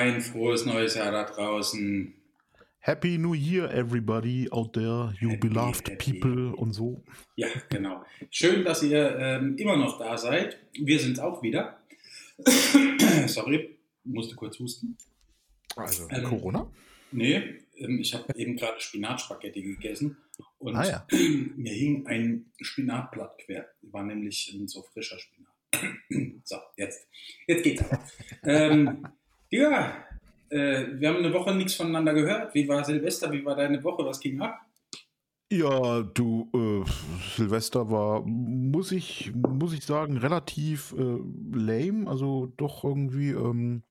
Ein frohes neues Jahr da draußen. Happy New Year, everybody out there, you Happy, beloved happy. people und so. Ja, genau. Schön, dass ihr ähm, immer noch da seid. Wir sind auch wieder. Sorry, musste kurz husten. Also Ähm, Corona? Nee, ähm, ich habe eben gerade Spinatspaghetti gegessen und Ah ja. mir hing ein Spinatblatt quer. War nämlich ähm, so frischer Spinat. so, jetzt, jetzt geht's aber. ähm, ja, äh, wir haben eine Woche nichts voneinander gehört. Wie war Silvester? Wie war deine Woche? Was ging ab? Ja, du, äh, Silvester war, muss ich, muss ich sagen, relativ äh, lame. Also doch irgendwie, ähm,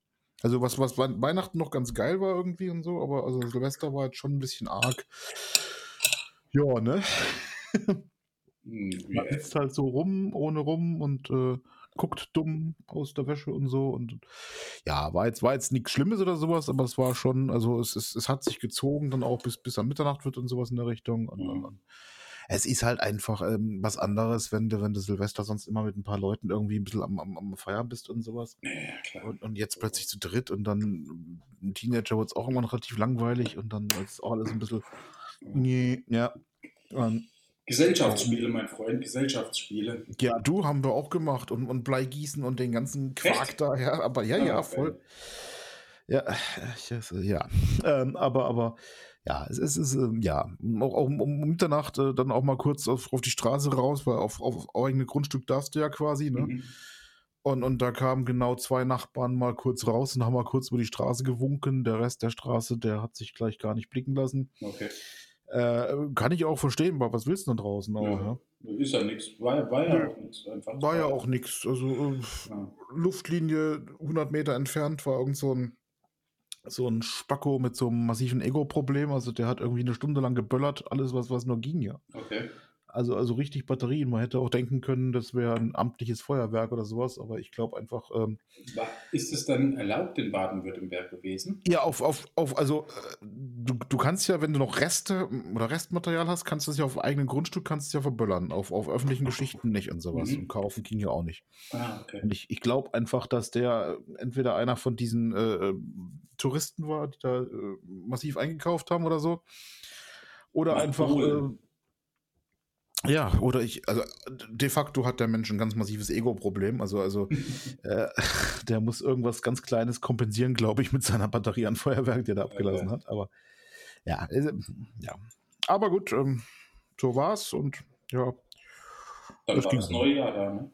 also was, was Wei- Weihnachten noch ganz geil war irgendwie und so, aber also Silvester war jetzt schon ein bisschen arg. Ja, ne? Hm, Man sitzt halt so rum, ohne rum und äh, guckt dumm aus der Wäsche und so. Und ja, war jetzt, war jetzt nichts Schlimmes oder sowas, aber es war schon, also es, es, es hat sich gezogen, dann auch bis, bis am Mitternacht wird und sowas in der Richtung. Und, Mhm. und es ist halt einfach ähm, was anderes, wenn du, wenn du Silvester sonst immer mit ein paar Leuten irgendwie ein bisschen am, am, am Feiern bist und sowas. ja, klar. Und, und jetzt plötzlich zu dritt und dann ein Teenager wird es auch irgendwann relativ langweilig und dann ist auch alles ein bisschen. Nee, ja. Und, Gesellschaftsspiele, mein Freund, Gesellschaftsspiele. Ja, du haben wir auch gemacht und, und Bleigießen und den ganzen Quark Echt? da, ja, aber ja, Ah, ja, voll. Ja, ich, weiß, ja. Ähm, aber, aber, ja, es ist, es ähm, ja, auch, auch um, um Mitternacht äh, dann auch mal kurz auf, auf die Straße raus, weil auf, auf, auf eigene Grundstück darfst du ja quasi, ne? Mhm. Und, und da kamen genau zwei Nachbarn mal kurz raus und haben mal kurz über die Straße gewunken. Der Rest der Straße, der hat sich gleich gar nicht blicken lassen. Okay. Äh, kann ich auch verstehen, aber was willst du denn draußen? Aber, Ja. ja. Ist ja nichts. War, war ja auch nichts. War ja auch nichts. Also, äh, Ja. Luftlinie 100 Meter entfernt war irgend so ein, so ein Spacko mit so einem massiven Ego-Problem. Also der hat irgendwie eine Stunde lang geböllert, alles was, was nur ging, ja. Okay. Also, also richtig Batterien. Man hätte auch denken können, das wäre ein amtliches Feuerwerk oder sowas, aber ich glaube einfach, ähm, ist es dann erlaubt in Baden-Württemberg gewesen? ja, auf, auf, auf, also äh, du, du kannst ja, wenn du noch Reste oder Restmaterial hast, kannst du es ja auf eigenem Grundstück, kannst du es ja verböllern. Auf, auf öffentlichen Geschichten nicht und sowas. Mhm. Und kaufen ging ja auch nicht. Ah, okay. Und ich, ich glaube einfach, dass der äh, entweder einer von diesen äh, äh, Touristen war, die da äh, massiv eingekauft haben oder so. Oder Macht einfach. wohl. Äh, ja, oder ich, also de facto hat der Mensch ein ganz massives Ego-Problem. Also, also äh, der muss irgendwas ganz Kleines kompensieren, glaube ich, mit seiner Batterie an Feuerwerk, die er da abgelassen Okay. hat. Aber ja, äh, ja. Aber gut, ähm, so war's und ja, Dann das war ging das neue Jahr da, ne?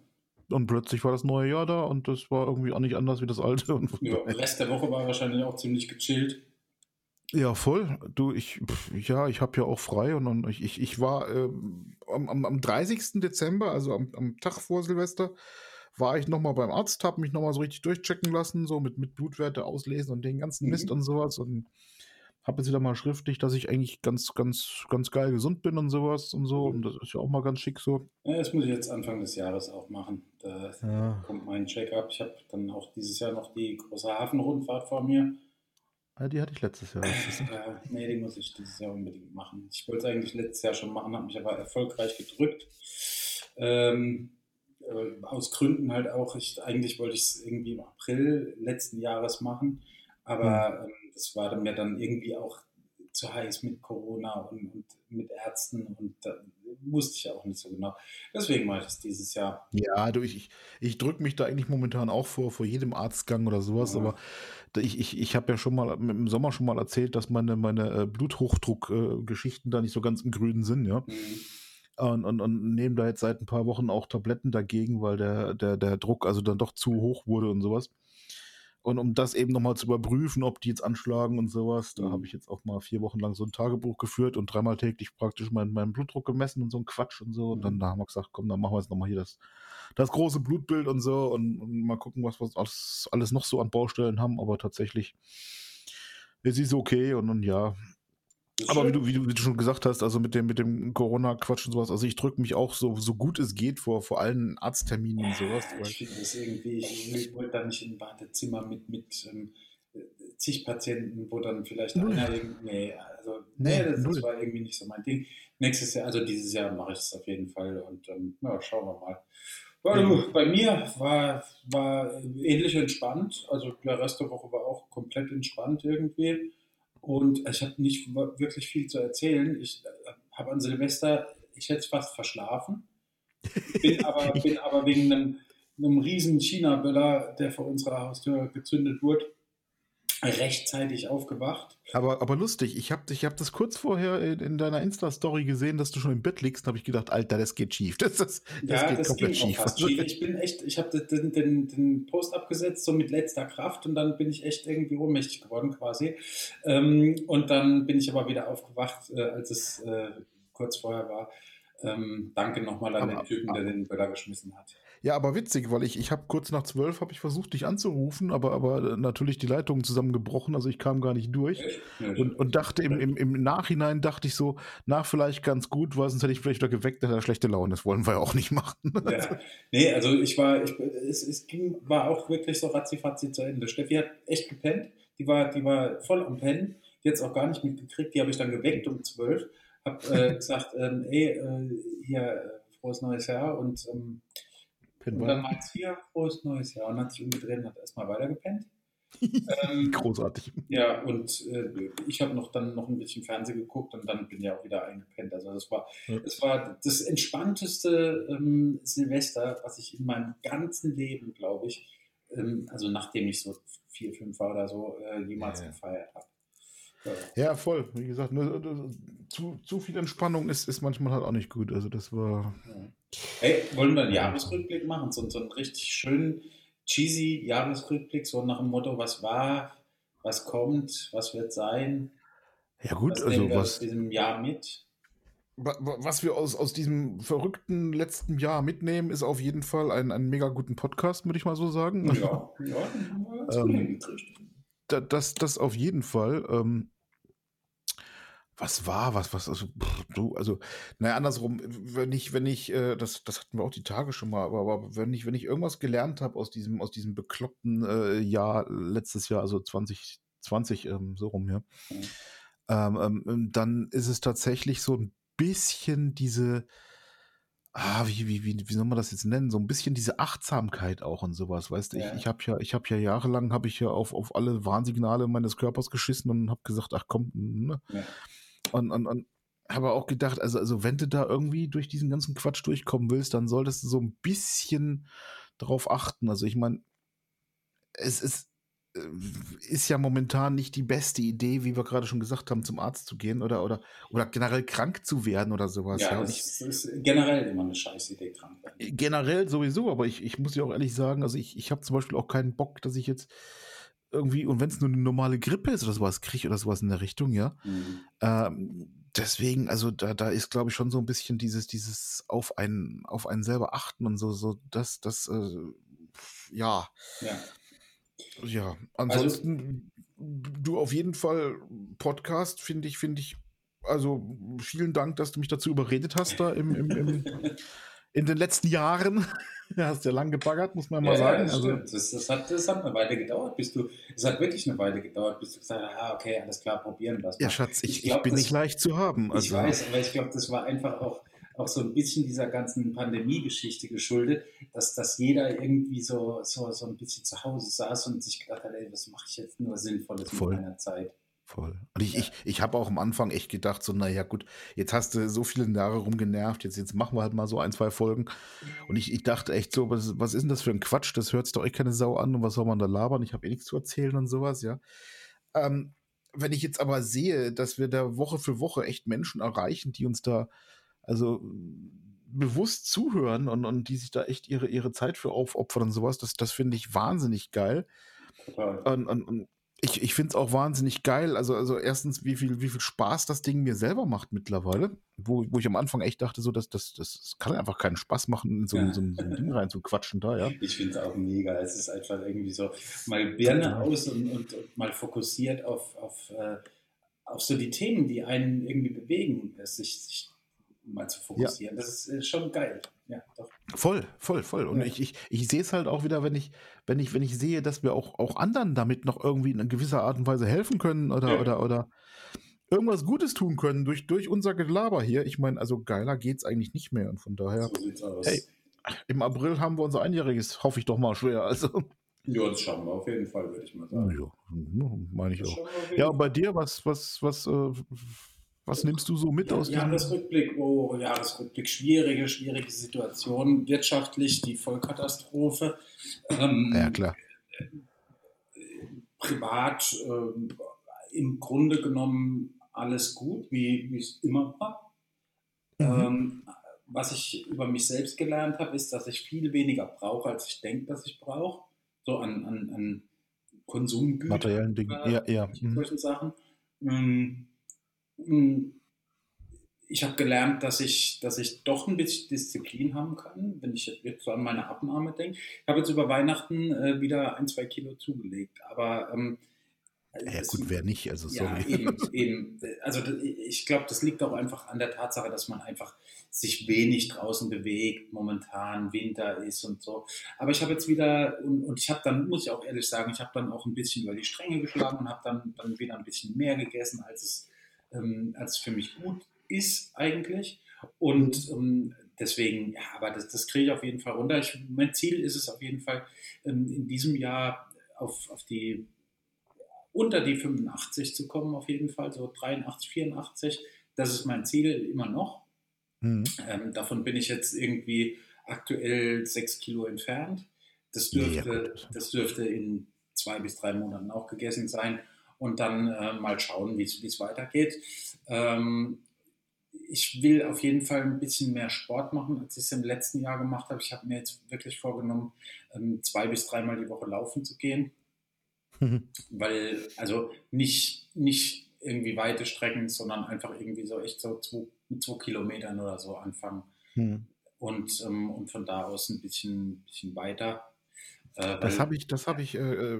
und plötzlich war das neue Jahr da und das war irgendwie auch nicht anders wie das alte. Ja, Rest der Woche war wahrscheinlich auch ziemlich gechillt. Ja, voll. Du, ich, ja, ich habe ja auch frei und, und ich, ich, ich war ähm, am, am, am 30. Dezember, also am, am Tag vor Silvester, war ich nochmal beim Arzt, habe mich nochmal so richtig durchchecken lassen, so mit, mit Blutwerte auslesen und den ganzen Mist Mhm. und sowas und habe jetzt wieder mal schriftlich, dass ich eigentlich ganz, ganz, ganz geil gesund bin und sowas und so Mhm. und das ist ja auch mal ganz schick so. Ja, das muss ich jetzt Anfang des Jahres auch machen. Da Ja. kommt mein Check-up. Ich habe dann auch dieses Jahr noch die große Hafenrundfahrt vor mir. Ah, die hatte ich letztes Jahr. Äh, nee, die muss ich dieses Jahr unbedingt machen. Ich wollte es eigentlich letztes Jahr schon machen, habe mich aber erfolgreich gedrückt. Ähm, äh, aus Gründen halt auch. Ich, eigentlich wollte ich es irgendwie im April letzten Jahres machen, aber ähm, das war mir dann irgendwie auch zu heiß mit Corona und, und mit Ärzten und da wusste ich ja auch nicht so genau. Deswegen mache ich es dieses Jahr. Ja, du, ich, ich, drücke mich da eigentlich momentan auch vor, vor jedem Arztgang oder sowas, Ja. aber ich, ich, ich habe ja schon mal im Sommer schon mal erzählt, dass meine, meine äh, Bluthochdruck-Geschichten da nicht so ganz im Grünen sind, ja. Mhm. Und, und, und nehmen da jetzt seit ein paar Wochen auch Tabletten dagegen, weil der, der, der Druck also dann doch zu hoch wurde und sowas. Und um das eben nochmal zu überprüfen, ob die jetzt anschlagen und sowas, da Mhm. habe ich jetzt auch mal vier Wochen lang so ein Tagebuch geführt und dreimal täglich praktisch meinen, meinen Blutdruck gemessen und so ein Quatsch und so. Und dann Mhm. da haben wir gesagt, komm, dann machen wir jetzt nochmal hier das, das große Blutbild und so und, und mal gucken, was wir alles, alles noch so an Baustellen haben. Aber tatsächlich, es ist okay und, und ja, aber wie du, wie, du, wie du schon gesagt hast, also mit dem, mit dem Corona-Quatsch und sowas, also ich drücke mich auch so, so gut es geht vor, vor allen Arztterminen und sowas. Ich finde das irgendwie, ich, wollte da nicht in ein Wartezimmer mit, mit ähm, zig Patienten, wo dann vielleicht Null. einer irgendwie, nee, also, Nee, das, das war irgendwie nicht so mein Ding. Nächstes Jahr, also dieses Jahr mache ich es auf jeden Fall und ähm, ja, schauen wir mal. Also, bei mir war, war ähnlich entspannt. Also der Rest der Woche war auch komplett entspannt irgendwie. Und ich habe nicht wirklich viel zu erzählen. Ich äh, habe an Silvester, ich hätte es fast verschlafen. Bin aber, bin aber wegen einem, einem riesen China-Böller, der vor unserer Haustür gezündet wurde, rechtzeitig aufgewacht. Aber, aber lustig, ich habe ich hab das kurz vorher in, in deiner Insta-Story gesehen, dass du schon im Bett liegst, habe ich gedacht, Alter, das geht schief. Das, das, das ja, geht das komplett schief. schief. Ich bin echt, ich habe den, den, den, Post abgesetzt, so mit letzter Kraft und dann bin ich echt irgendwie ohnmächtig geworden quasi. Ähm, und dann bin ich aber wieder aufgewacht, äh, als es äh, kurz vorher war. Ähm, danke nochmal an aber, den Typen, der den Böller geschmissen hat. Ja, aber witzig, weil ich, ich habe kurz nach zwölf habe ich versucht, dich anzurufen, aber, aber natürlich die Leitungen zusammengebrochen, also ich kam gar nicht durch. Und, und dachte im, im, im Nachhinein dachte ich so, na, vielleicht ganz gut, weil sonst hätte ich vielleicht wieder geweckt, hätte er schlechte Laune. Das wollen wir ja auch nicht machen. Ja. Nee, also ich war, ich, es, es ging, war auch wirklich so ratzifatzi zu Ende. Steffi hat echt gepennt, die war, die war voll am Pennen, die hat es auch gar nicht mitgekriegt, die habe ich dann geweckt um zwölf, habe äh, gesagt, ähm, ey, äh, hier, äh, frohes neues Jahr und ähm, Pinball. Und dann meins hier, frohes neues Jahr. Und hat sich umgedreht und hat erstmal weitergepennt. ähm, Großartig. Ja, und äh, ich habe noch dann noch ein bisschen Fernsehen geguckt und dann bin ich auch wieder eingepennt. Also das war, ja. das, war das entspannteste ähm, Silvester, was ich in meinem ganzen Leben, glaube ich, ähm, also nachdem ich so vier, fünf war oder so, äh, jemals ja. gefeiert habe. Ja, voll. Wie gesagt, ne, zu, zu viel Entspannung ist, ist manchmal halt auch nicht gut. Also das war. Hey, wollen wir einen Jahresrückblick machen? So, so einen richtig schönen, cheesy Jahresrückblick, so nach dem Motto, was war, was kommt, was wird sein? Ja, gut, was also was. Aus diesem Jahr mit? Was wir aus, aus diesem verrückten letzten Jahr mitnehmen, ist auf jeden Fall ein, ein mega guten Podcast, würde ich mal so sagen. Ja, ja, ähm, das, das auf jeden Fall. Ähm, was war, was, was, also, pff, du, also, naja, andersrum, wenn ich, wenn ich, äh, das, das hatten wir auch die Tage schon mal, aber, aber wenn ich, wenn ich irgendwas gelernt habe aus diesem, aus diesem bekloppten äh, Jahr, letztes Jahr, also 2020, ähm, so rum, ja, mhm. ähm, ähm, ähm, dann ist es tatsächlich so ein bisschen diese, ah, wie, wie, wie, wie soll man das jetzt nennen? So ein bisschen diese Achtsamkeit auch und sowas, weißt du? Ja. Ich, ich habe ja, ich habe ja jahrelang habe ich ja auf, auf alle Warnsignale meines Körpers geschissen und habe gesagt, ach komm, ne? Ja. Und, und, und habe auch gedacht, also, also wenn du da irgendwie durch diesen ganzen Quatsch durchkommen willst, dann solltest du so ein bisschen darauf achten. Also ich meine, es ist, äh, ist ja momentan nicht die beste Idee, wie wir gerade schon gesagt haben, zum Arzt zu gehen oder, oder, oder generell krank zu werden oder sowas. Ja, ja. das ich, ist generell immer eine scheiß Idee, krank werden. Generell sowieso, aber ich, ich muss ja auch ehrlich sagen, also ich, ich habe zum Beispiel auch keinen Bock, dass ich jetzt irgendwie, und wenn es nur eine normale Grippe ist oder sowas, kriege oder sowas in der Richtung, ja. Mhm. Ähm, deswegen, also da, da ist, glaube ich, schon so ein bisschen dieses, dieses auf einen, auf einen selber achten und so, so, das, das, äh, ja. Ja. Ja, ansonsten, also, du auf jeden Fall Podcast, finde ich, finde ich, also vielen Dank, dass du mich dazu überredet hast, da im, im, im in den letzten Jahren. Du hast ja lang gebaggert, muss man mal ja, sagen. Das, also, das, das, hat, das hat eine Weile gedauert, bis du, es hat wirklich eine Weile gedauert, bis du gesagt hast, ah, okay, alles klar, probieren wir das. Ja, Schatz, ich, ich, glaub, ich bin das, nicht leicht zu haben. Also. Ich weiß, aber ich glaube, das war einfach auch, auch so ein bisschen dieser ganzen Pandemie-Geschichte geschuldet, dass, dass jeder irgendwie so, so, so ein bisschen zu Hause saß und sich gedacht hat, ey, was mache ich jetzt nur Sinnvolles Voll. mit meiner Zeit. Voll. Und ich, ich, ich habe auch am Anfang echt gedacht, so, naja, gut, jetzt hast du so viele Jahre rumgenervt, jetzt, jetzt machen wir halt mal so ein, zwei Folgen. Und ich, ich dachte echt so, was, was ist denn das für ein Quatsch? Das hört sich doch echt keine Sau an und was soll man da labern? Ich habe eh nichts zu erzählen und sowas, ja. Ähm, wenn ich jetzt aber sehe, dass wir da Woche für Woche echt Menschen erreichen, die uns da also bewusst zuhören und, und die sich da echt ihre, ihre Zeit für aufopfern und sowas, das, das finde ich wahnsinnig geil. Und, und, und ich, ich finde es auch wahnsinnig geil. Also, also erstens, wie viel, wie viel Spaß das Ding mir selber macht mittlerweile. Wo, wo ich am Anfang echt dachte, so, dass das, das kann einfach keinen Spaß machen, in so, ja. so, so ein Ding rein zu quatschen da, ja. Ich finde es auch mega. Es ist einfach irgendwie so, mal Birne aus und, und, und, mal fokussiert auf, auf, äh, auf so die Themen, die einen irgendwie bewegen, sich, sich mal zu fokussieren. Ja. Das ist schon geil. Ja, doch. Voll, voll, voll. Und ja. ich, ich, ich sehe es halt auch wieder, wenn ich, wenn ich, wenn ich sehe, dass wir auch, auch anderen damit noch irgendwie in gewisser Art und Weise helfen können oder, ja. oder, oder irgendwas Gutes tun können durch, durch unser Gelaber hier. Ich meine, also geiler geht es eigentlich nicht mehr. Und von daher, so hey, im April haben wir unser Einjähriges, hoffe ich doch mal schwer. Also. Ja, das schauen wir auf jeden Fall, würde ich mal sagen. Ja, meine ich das auch. Ja, und bei dir, was, was, was, äh, was nimmst du so mit ja, aus dem Jahresrückblick? Oh, Jahresrückblick, schwierige, schwierige Situation. Wirtschaftlich die Vollkatastrophe. Ähm, ja, klar. Privat äh, im Grunde genommen alles gut, wie es immer war. Mhm. Ähm, was ich über mich selbst gelernt habe, ist, dass ich viel weniger brauche, als ich denke, dass ich brauche. So an, an, an Konsumgütern. Materiellen Dingen, ja, ja. Mhm. Solchen Sachen. Ähm, hm, ich habe gelernt, dass ich, dass ich doch ein bisschen Disziplin haben kann, wenn ich jetzt so an meine Abnahme denke. Ich habe jetzt über Weihnachten äh, wieder ein, zwei Kilo zugelegt, aber ähm, ja gut, wer nicht, also sorry. Ja, eben, eben. Also ich glaube, das liegt auch einfach an der Tatsache, dass man einfach sich wenig draußen bewegt, momentan Winter ist und so. Aber ich habe jetzt wieder, und, und ich habe dann, muss ich auch ehrlich sagen, ich habe dann auch ein bisschen über die Stränge geschlagen und habe dann, dann wieder ein bisschen mehr gegessen, als es, ähm, als für mich gut ist eigentlich. Und ähm, deswegen, ja, aber das, das kriege ich auf jeden Fall runter. Ich, mein Ziel ist es auf jeden Fall, ähm, in diesem Jahr auf, auf die unter die 85 zu kommen, auf jeden Fall, so 83, 84. Das ist mein Ziel immer noch. Mhm. Ähm, davon bin ich jetzt irgendwie aktuell sechs Kilo entfernt. Das dürfte, ja, das dürfte in zwei bis drei Monaten auch gegessen sein und dann äh, mal schauen, wie es weitergeht. Ähm, ich will auf jeden Fall ein bisschen mehr Sport machen, als ich es im letzten Jahr gemacht habe. Ich habe mir jetzt wirklich vorgenommen, ähm, zwei bis dreimal die Woche laufen zu gehen. Mhm. Weil, also nicht, nicht irgendwie weite Strecken, sondern einfach irgendwie so echt so zwei, mit zwei Kilometern oder so anfangen. Mhm. Und, ähm, und von da aus ein bisschen, bisschen weiter. Äh, das habe ich, das habe ich, äh, äh,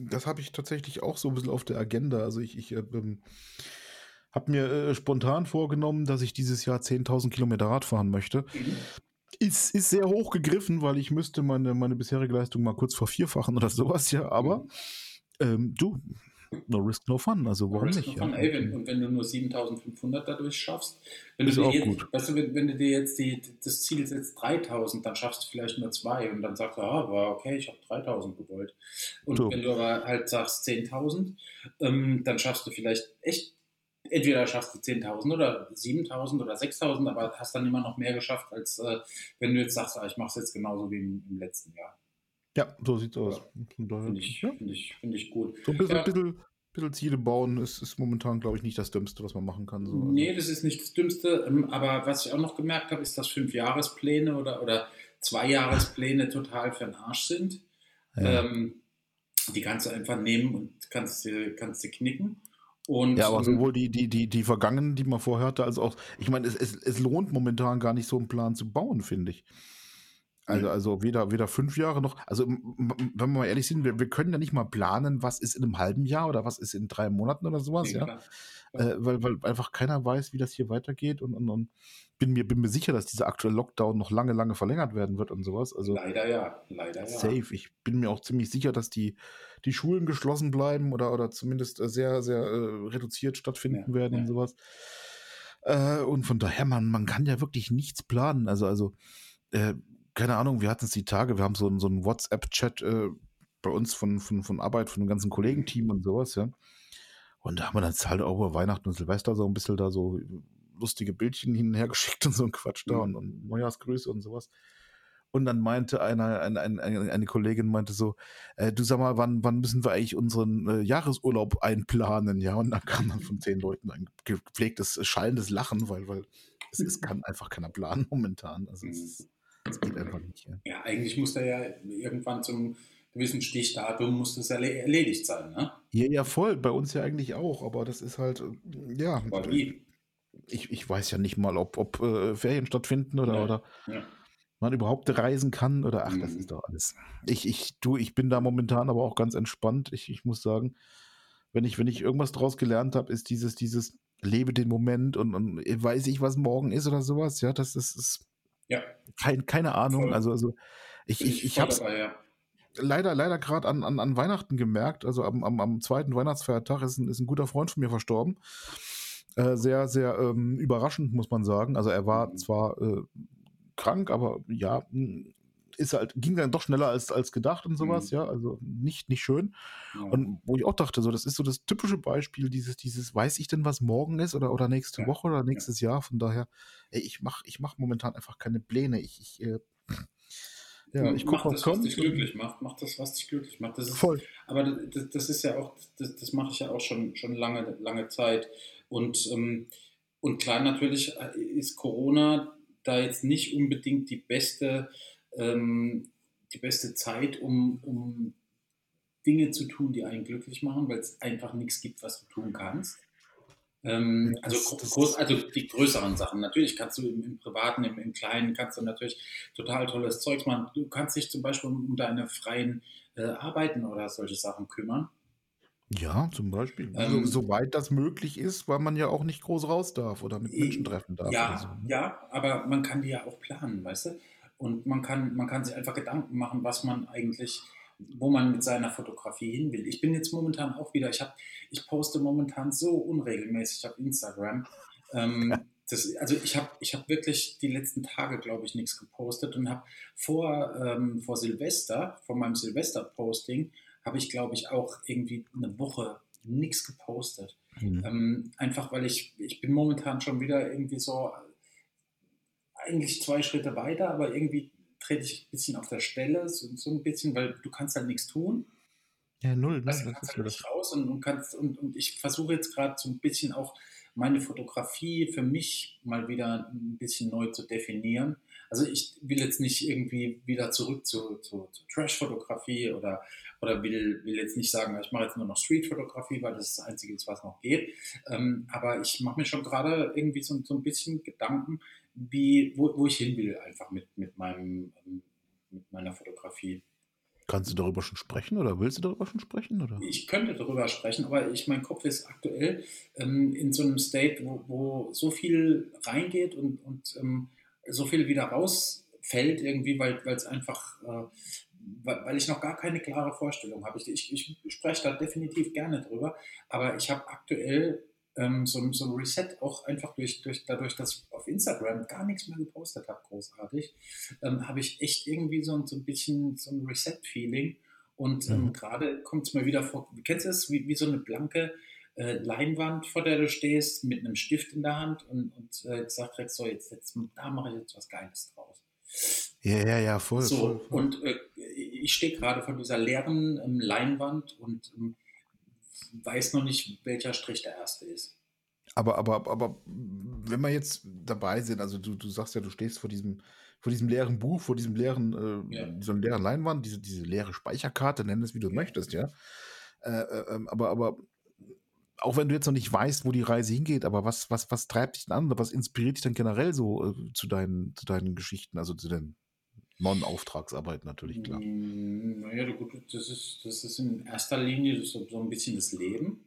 das habe ich tatsächlich auch so ein bisschen auf der Agenda. Also ich, ich äh, ähm, habe mir äh, spontan vorgenommen, dass ich dieses Jahr 10.000 Kilometer Rad fahren möchte. Mhm. Ist, ist sehr hoch gegriffen, weil ich müsste meine, meine bisherige Leistung mal kurz vervierfachen oder sowas, ja. Aber mhm. ähm, du, no risk, no fun. Also warum no nicht? No ja. Ey, wenn, und wenn du nur 7500 dadurch schaffst, wenn ist du, dir jetzt, Weißt du, wenn, wenn, du dir jetzt die, das Ziel setzt 3000, dann schaffst du vielleicht nur zwei und dann sagst du, ah, war okay, ich habe 3000 gewollt. Und so. wenn du aber halt sagst 10.000, ähm, dann schaffst du vielleicht echt entweder schaffst du 10.000 oder 7.000 oder 6.000, aber hast dann immer noch mehr geschafft, als äh, wenn du jetzt sagst, ah, ich mache es jetzt genauso wie im, im, letzten Jahr. Ja, so sieht es aus. Finde ich, ja. find ich, find ich gut. So ein bisschen, ja. bisschen, bisschen Ziele bauen ist, ist momentan, glaube ich, nicht das Dümmste, was man machen kann. So. Nee, das ist nicht das Dümmste. Ähm, aber was ich auch noch gemerkt habe, ist, dass Fünfjahrespläne oder, oder Zweijahrespläne total für den Arsch sind. Ja. Ähm, die kannst du einfach nehmen und kannst sie, kannst knicken. Und, ja, aber sowohl die, die, die, die vergangenen, die man vorher hatte, als auch, ich meine, es, es, es lohnt momentan gar nicht so einen Plan zu bauen, finde ich. Also, also weder, weder fünf Jahre noch, also wenn wir mal ehrlich sind, wir, wir können ja nicht mal planen, was ist in einem halben Jahr oder was ist in drei Monaten oder sowas, nee, ja. Äh, weil, weil einfach keiner weiß, wie das hier weitergeht und, und, und bin mir, bin mir sicher, dass dieser aktuelle Lockdown noch lange, lange verlängert werden wird und sowas. Also leider ja, leider ja. Safe. Ich bin mir auch ziemlich sicher, dass die, die Schulen geschlossen bleiben oder, oder zumindest äh, sehr, sehr äh, reduziert stattfinden ja, werden ja. und sowas. Äh, und von daher, man, man kann ja wirklich nichts planen. Also, also, äh, keine Ahnung, wir hatten es die Tage, wir haben so, so einen WhatsApp-Chat äh, bei uns von, von, von Arbeit, von dem ganzen Kollegenteam und sowas, ja. Und da haben wir dann halt auch über Weihnachten und Silvester so ein bisschen da so lustige Bildchen hin und her geschickt und so ein Quatsch da mhm. und, und Neujahrsgrüße und sowas. Und dann meinte eine, eine, eine, eine Kollegin meinte so, äh, du sag mal, wann, wann müssen wir eigentlich unseren äh, Jahresurlaub einplanen? Ja, und dann kam dann von zehn Leuten ein gepflegtes, schallendes Lachen, weil, weil es, es kann einfach keiner planen momentan. Also es, es geht einfach nicht. Ja. ja, eigentlich muss der ja irgendwann zum gewissen Stichdatum muss das erledigt sein, ne? Ja, ja, voll. Bei uns ja eigentlich auch, aber das ist halt, ja. Aber wie? Ich, ich weiß ja nicht mal, ob, ob äh, Ferien stattfinden oder, ja. oder ja man überhaupt reisen kann oder ach, mhm. das ist doch alles. Ich, ich, du, ich bin da momentan aber auch ganz entspannt. Ich, ich muss sagen, wenn ich, wenn ich irgendwas draus gelernt habe, ist dieses, dieses lebe den Moment und, und weiß ich, was morgen ist oder sowas. Ja, das ist, ist ja. Kein, keine Ahnung. Voll. Also, also ich, ich, ich, ich habe ja. leider, leider gerade an, an, an Weihnachten gemerkt. Also am, am, am zweiten Weihnachtsfeiertag ist ein, ist ein guter Freund von mir verstorben. Äh, sehr, sehr ähm, überraschend, muss man sagen. Also er war mhm. zwar äh, krank, aber ja, hm, ist halt, ging dann doch schneller als, als gedacht und sowas, Mhm. ja, also nicht, nicht schön. Ja. Und wo ich auch dachte, so, das ist so das typische Beispiel, dieses, dieses, weiß ich denn, was morgen ist oder, oder nächste Ja, Woche oder nächstes Jahr. Von daher, ey, ich mache ich mach momentan einfach keine Pläne. Ich, ich, äh, ja, ich Mach gucke, was das, was kommt. dich glücklich macht. Mach das, was dich glücklich macht. Das ist, Voll. aber das, das ist ja auch, das, das mache ich ja auch schon, schon lange, lange Zeit. Und, ähm, und klar, natürlich äh, ist Corona da jetzt nicht unbedingt die beste, ähm, die beste Zeit, um, um Dinge zu tun, die einen glücklich machen, weil es einfach nichts gibt, was du tun kannst. Ähm, also, groß, also die größeren Sachen. Natürlich kannst du im, im Privaten, im, im Kleinen, kannst du natürlich total tolles Zeugs machen. Du kannst dich zum Beispiel um, deine freien äh, Arbeiten oder solche Sachen kümmern. Ja, zum Beispiel. Ähm, so, soweit das möglich ist, weil man ja auch nicht groß raus darf oder mit Menschen treffen darf Ja, so. ne? ja, aber man kann die ja auch planen, weißt du? Und man kann, man kann sich einfach Gedanken machen, was man eigentlich, wo man mit seiner Fotografie hin will. Ich bin jetzt momentan auch wieder, ich habe, ich poste momentan so unregelmäßig auf Instagram. Ähm, das, also ich habe ich hab wirklich die letzten Tage, glaube ich, nichts gepostet und habe vor, ähm, vor Silvester, vor meinem Silvester-Posting, habe ich, glaube ich, auch irgendwie eine Woche nichts gepostet. Hm. Ähm, einfach weil ich, ich bin momentan schon wieder irgendwie so eigentlich zwei Schritte weiter, aber irgendwie trete ich ein bisschen auf der Stelle, so, so ein bisschen, weil du kannst halt nichts tun. Ja, null, ne? Also du kannst halt nicht raus und, und kannst und, und ich versuche jetzt gerade so ein bisschen auch meine Fotografie für mich mal wieder ein bisschen neu zu definieren. Also ich will jetzt nicht irgendwie wieder zurück zu, zu, zu Trash-Fotografie oder, oder will, will jetzt nicht sagen, ich mache jetzt nur noch Street-Fotografie, weil das das Einzige ist, was noch geht. Ähm, aber ich mache mir schon gerade irgendwie so, so ein bisschen Gedanken, wie, wo, wo ich hin will, einfach mit, mit, meinem, mit meiner Fotografie. Kannst du darüber schon sprechen oder willst du darüber schon sprechen? Oder? Ich könnte darüber sprechen, aber ich, mein Kopf ist aktuell ähm, in so einem State, wo, wo so viel reingeht und, und ähm, so viel wieder rausfällt, irgendwie, weil es einfach, äh, weil, ich noch gar keine klare Vorstellung habe. Ich, ich, ich spreche da definitiv gerne drüber, aber ich habe aktuell ähm, so, ein- so ein Reset auch einfach durch, durch, dadurch, dass ich auf Instagram gar nichts mehr gepostet habe, großartig, ähm, habe ich echt irgendwie so, ein- so ein bisschen so ein Reset-Feeling. Und ähm, Mhm. gerade kommt es mir wieder vor, kennst du es, wie, wie so eine blanke äh, Leinwand, vor der du stehst, mit einem Stift in der Hand und, und äh, gesagt kriegst, so, jetzt, jetzt, da mache ich jetzt was Geiles draus. Ja, ja, ja, voll. So, voll, voll. und äh, ich stehe gerade vor dieser leeren ähm, Leinwand und ähm, weiß noch nicht, welcher Strich der erste ist. Aber, aber, aber wenn wir jetzt dabei sind, also du, du sagst ja, du stehst vor diesem, vor diesem leeren Buch, vor diesem leeren, äh, Ja. dieser leeren Leinwand, diese, diese leere Speicherkarte, nenn es wie du möchtest, ja. Äh, äh, ähm, aber, aber auch wenn du jetzt noch nicht weißt, wo die Reise hingeht, aber was, was, was treibt dich denn an? Was inspiriert dich denn generell so äh, zu, deinen, zu deinen Geschichten, also zu den Non-Auftragsarbeiten natürlich, klar. Mm, Naja, gut, das ist, das ist in erster Linie so, so ein bisschen das Leben.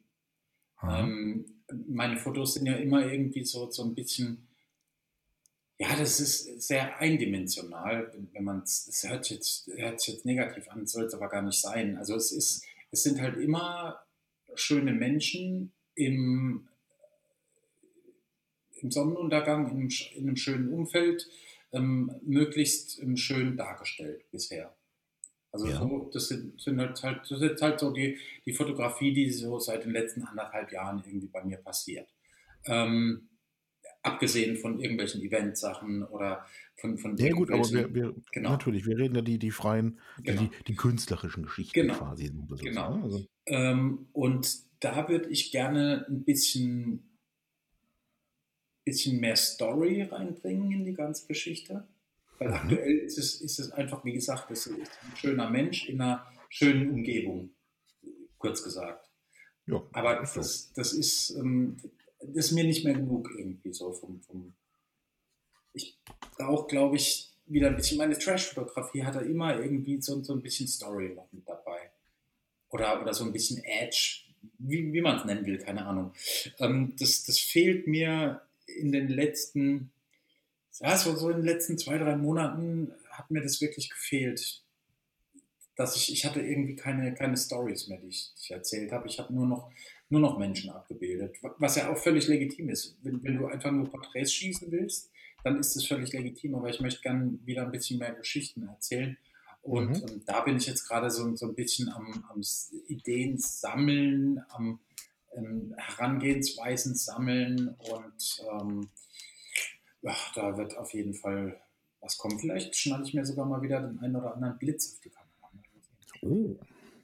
Ähm, meine Fotos sind ja immer irgendwie so, so ein bisschen, ja, das ist sehr eindimensional, wenn, man es, hört jetzt, hört sich jetzt negativ an, soll es aber gar nicht sein. Also es ist, es sind halt immer schöne Menschen im, im Sonnenuntergang, in einem, in einem schönen Umfeld, ähm, möglichst ähm, schön dargestellt bisher. Also Ja. so, das sind, sind halt, halt, das ist halt so die, die Fotografie, die so seit den letzten anderthalb Jahren irgendwie bei mir passiert. Ähm, abgesehen von irgendwelchen Eventsachen oder von, von Ja gut, aber wir, wir genau. natürlich, wir reden ja die, die freien, Genau. die, die künstlerischen Geschichten Genau. quasi. Genau. ne? Also, Ähm, und da würde ich gerne ein bisschen, bisschen mehr Story reinbringen in die ganze Geschichte. Weil Mhm. aktuell ist es, ist es einfach, wie gesagt, es ist ein schöner Mensch in einer schönen Umgebung, kurz gesagt. ja, Aber so. das, das, ist, ähm, das ist mir nicht mehr genug irgendwie so vom, vom ich brauche, glaube ich, wieder ein bisschen, meine Trash-Fotografie hat da immer irgendwie so, so ein bisschen Story noch mit dabei. Oder, oder so ein bisschen Edge, wie, wie man es nennen will, keine Ahnung. Ähm, das, das fehlt mir in den letzten, ja, so, so in den letzten zwei, drei Monaten hat mir das wirklich gefehlt. Dass ich, ich hatte irgendwie keine, keine Stories mehr, die ich, die ich erzählt habe. Ich habe nur noch, nur noch Menschen abgebildet, was ja auch völlig legitim ist. Wenn, wenn du einfach nur Porträts schießen willst, dann ist es völlig legitim, aber ich möchte gerne wieder ein bisschen mehr Geschichten erzählen. Und Mhm. ähm, da bin ich jetzt gerade so, so ein bisschen am, am Ideen sammeln, am ähm, Herangehensweisen sammeln und ähm, ja, da wird auf jeden Fall was kommen. Vielleicht schnalle ich mir sogar mal wieder den einen oder anderen Blitz auf die Kamera. Oh.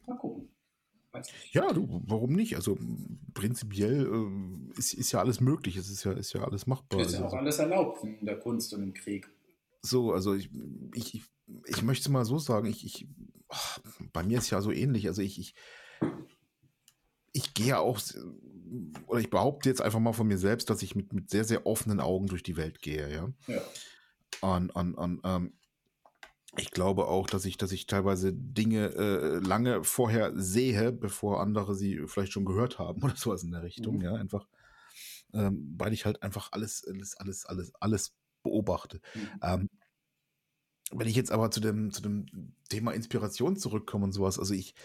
Mal gucken. Ja, du, warum nicht? Also prinzipiell äh, ist, ist ja alles möglich. Es ist ja, ist ja alles machbar. Ist ja Also, auch alles erlaubt in der Kunst und im Krieg. so, also ich, ich, ich, ich möchte es mal so sagen, ich, ich, ach, bei mir ist ja so ähnlich. Also ich, ich, ich gehe auch, s- oder ich behaupte jetzt einfach mal von mir selbst, dass ich mit, mit sehr, sehr offenen Augen durch die Welt gehe, ja. Ja. Und, und, und ähm, ich glaube auch, dass ich, dass ich teilweise Dinge äh, lange vorher sehe, bevor andere sie vielleicht schon gehört haben oder sowas in der Richtung, Mhm. ja, einfach, ähm, weil ich halt einfach alles, alles, alles, alles, alles beobachte. Mhm. Ähm, wenn ich jetzt aber zu dem, zu dem Thema Inspiration zurückkomme und sowas, also ich,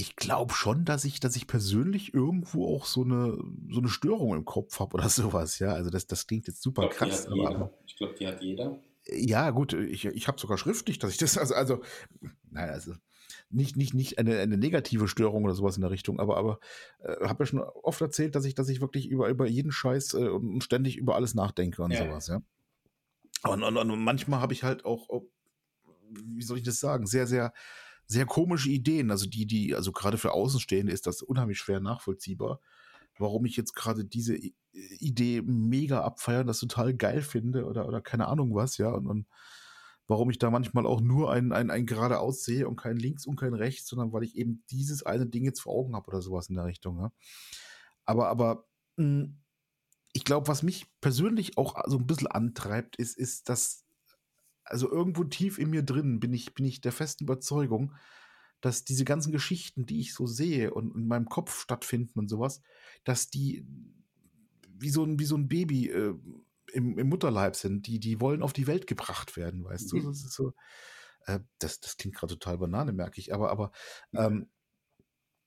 ich glaube schon, dass ich, dass ich persönlich irgendwo auch so eine, so eine Störung im Kopf habe oder sowas, ja. Also das, das klingt jetzt Ich super glaube, die krass, aber. Ich glaube, die hat jeder. ja, gut, ich, ich habe sogar schriftlich, dass ich das, also, also, nein, also nicht, nicht, nicht eine, eine negative Störung oder sowas in der Richtung, aber, aber äh, habe ja schon oft erzählt, dass ich, dass ich wirklich über, über jeden Scheiß äh, und ständig über alles nachdenke und Ja. sowas, ja. Und, und, und manchmal habe ich halt auch, wie soll ich das sagen, sehr, sehr, sehr komische Ideen. Also die, die, also gerade für Außenstehende ist das unheimlich schwer nachvollziehbar, warum ich jetzt gerade diese Idee mega abfeiern, das total geil finde oder, oder keine Ahnung was, ja. Und, und warum ich da manchmal auch nur ein, ein, ein geradeaus sehe und kein links und kein rechts, sondern weil ich eben dieses eine Ding jetzt vor Augen habe oder sowas in der Richtung, ja. Aber, aber mh, ich glaube, was mich persönlich auch so ein bisschen antreibt, ist, ist, dass, also irgendwo tief in mir drin bin ich, bin ich der festen Überzeugung, dass diese ganzen Geschichten, die ich so sehe und in meinem Kopf stattfinden und sowas, dass die wie so ein, wie so ein Baby äh, im, im Mutterleib sind, die, die wollen auf die Welt gebracht werden, weißt Mhm. du? Das ist so, äh, das, das klingt gerade total Banane, merke ich, aber, aber ähm,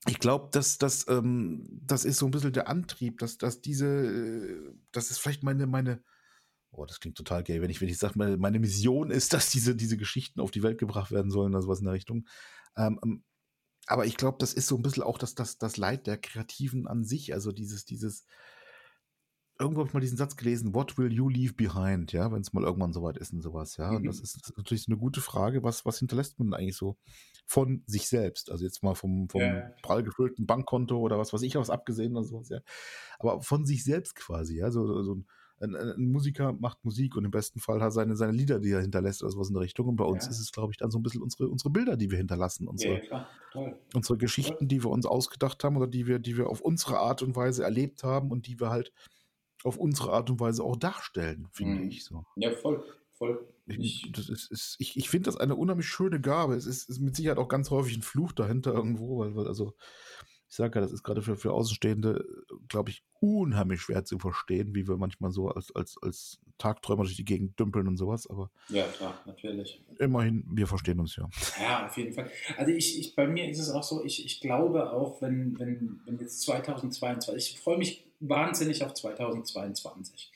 ich glaube, dass das, ähm, das ist so ein bisschen der Antrieb, dass, dass diese, äh, das ist vielleicht meine, meine, oh, das klingt total gay, wenn ich, wenn ich sage, meine, meine Mission ist, dass diese, diese Geschichten auf die Welt gebracht werden sollen oder sowas in der Richtung. Ähm, ähm, aber ich glaube, das ist so ein bisschen auch das, das, das Leid der Kreativen an sich, also dieses, dieses, irgendwo habe ich mal diesen Satz gelesen, what will you leave behind, ja, wenn es mal irgendwann soweit ist und sowas, ja. Und Mhm. das ist, das ist natürlich so eine gute Frage, was, was hinterlässt man denn eigentlich so von sich selbst? Also jetzt mal vom, vom Ja. prall gefüllten Bankkonto oder was weiß ich was abgesehen oder sowas, ja. Aber von sich selbst quasi, ja. So, so ein, ein, ein Musiker macht Musik und im besten Fall hat seine, seine Lieder, die er hinterlässt oder sowas in der Richtung. Und bei uns Ja. ist es, glaube ich, dann so ein bisschen unsere, unsere Bilder, die wir hinterlassen, unsere, Ja, unsere Geschichten, die wir uns ausgedacht haben oder die wir, die wir auf unsere Art und Weise erlebt haben und die wir halt auf unsere Art und Weise auch darstellen, finde Mhm. ich so. Ja, voll. Voll. Ich, Ich, das ist, ist, ich, ich finde das eine unheimlich schöne Gabe. Es ist, ist mit Sicherheit auch ganz häufig ein Fluch dahinter irgendwo, weil, weil also, ich sage ja, das ist gerade für, für Außenstehende, glaube ich, unheimlich schwer zu verstehen, wie wir manchmal so als, als, als Tagträumer durch die Gegend dümpeln und sowas, aber ja, klar, natürlich. immerhin, wir verstehen uns ja. Ja, auf jeden Fall. Also ich, ich, bei mir ist es auch so, ich, ich glaube auch, wenn, wenn, wenn jetzt 2022, ich freue mich wahnsinnig auf 2022.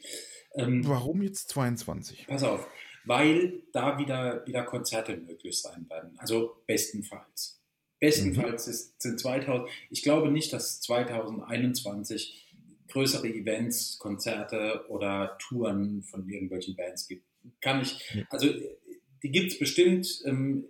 Ähm, Warum jetzt 22? pass auf, weil da wieder, wieder Konzerte möglich sein werden. Also bestenfalls. Bestenfalls ist, sind 2000, ich glaube nicht, dass 2021 größere Events, Konzerte oder Touren von irgendwelchen Bands gibt. Kann ich, also die gibt es bestimmt. Ähm,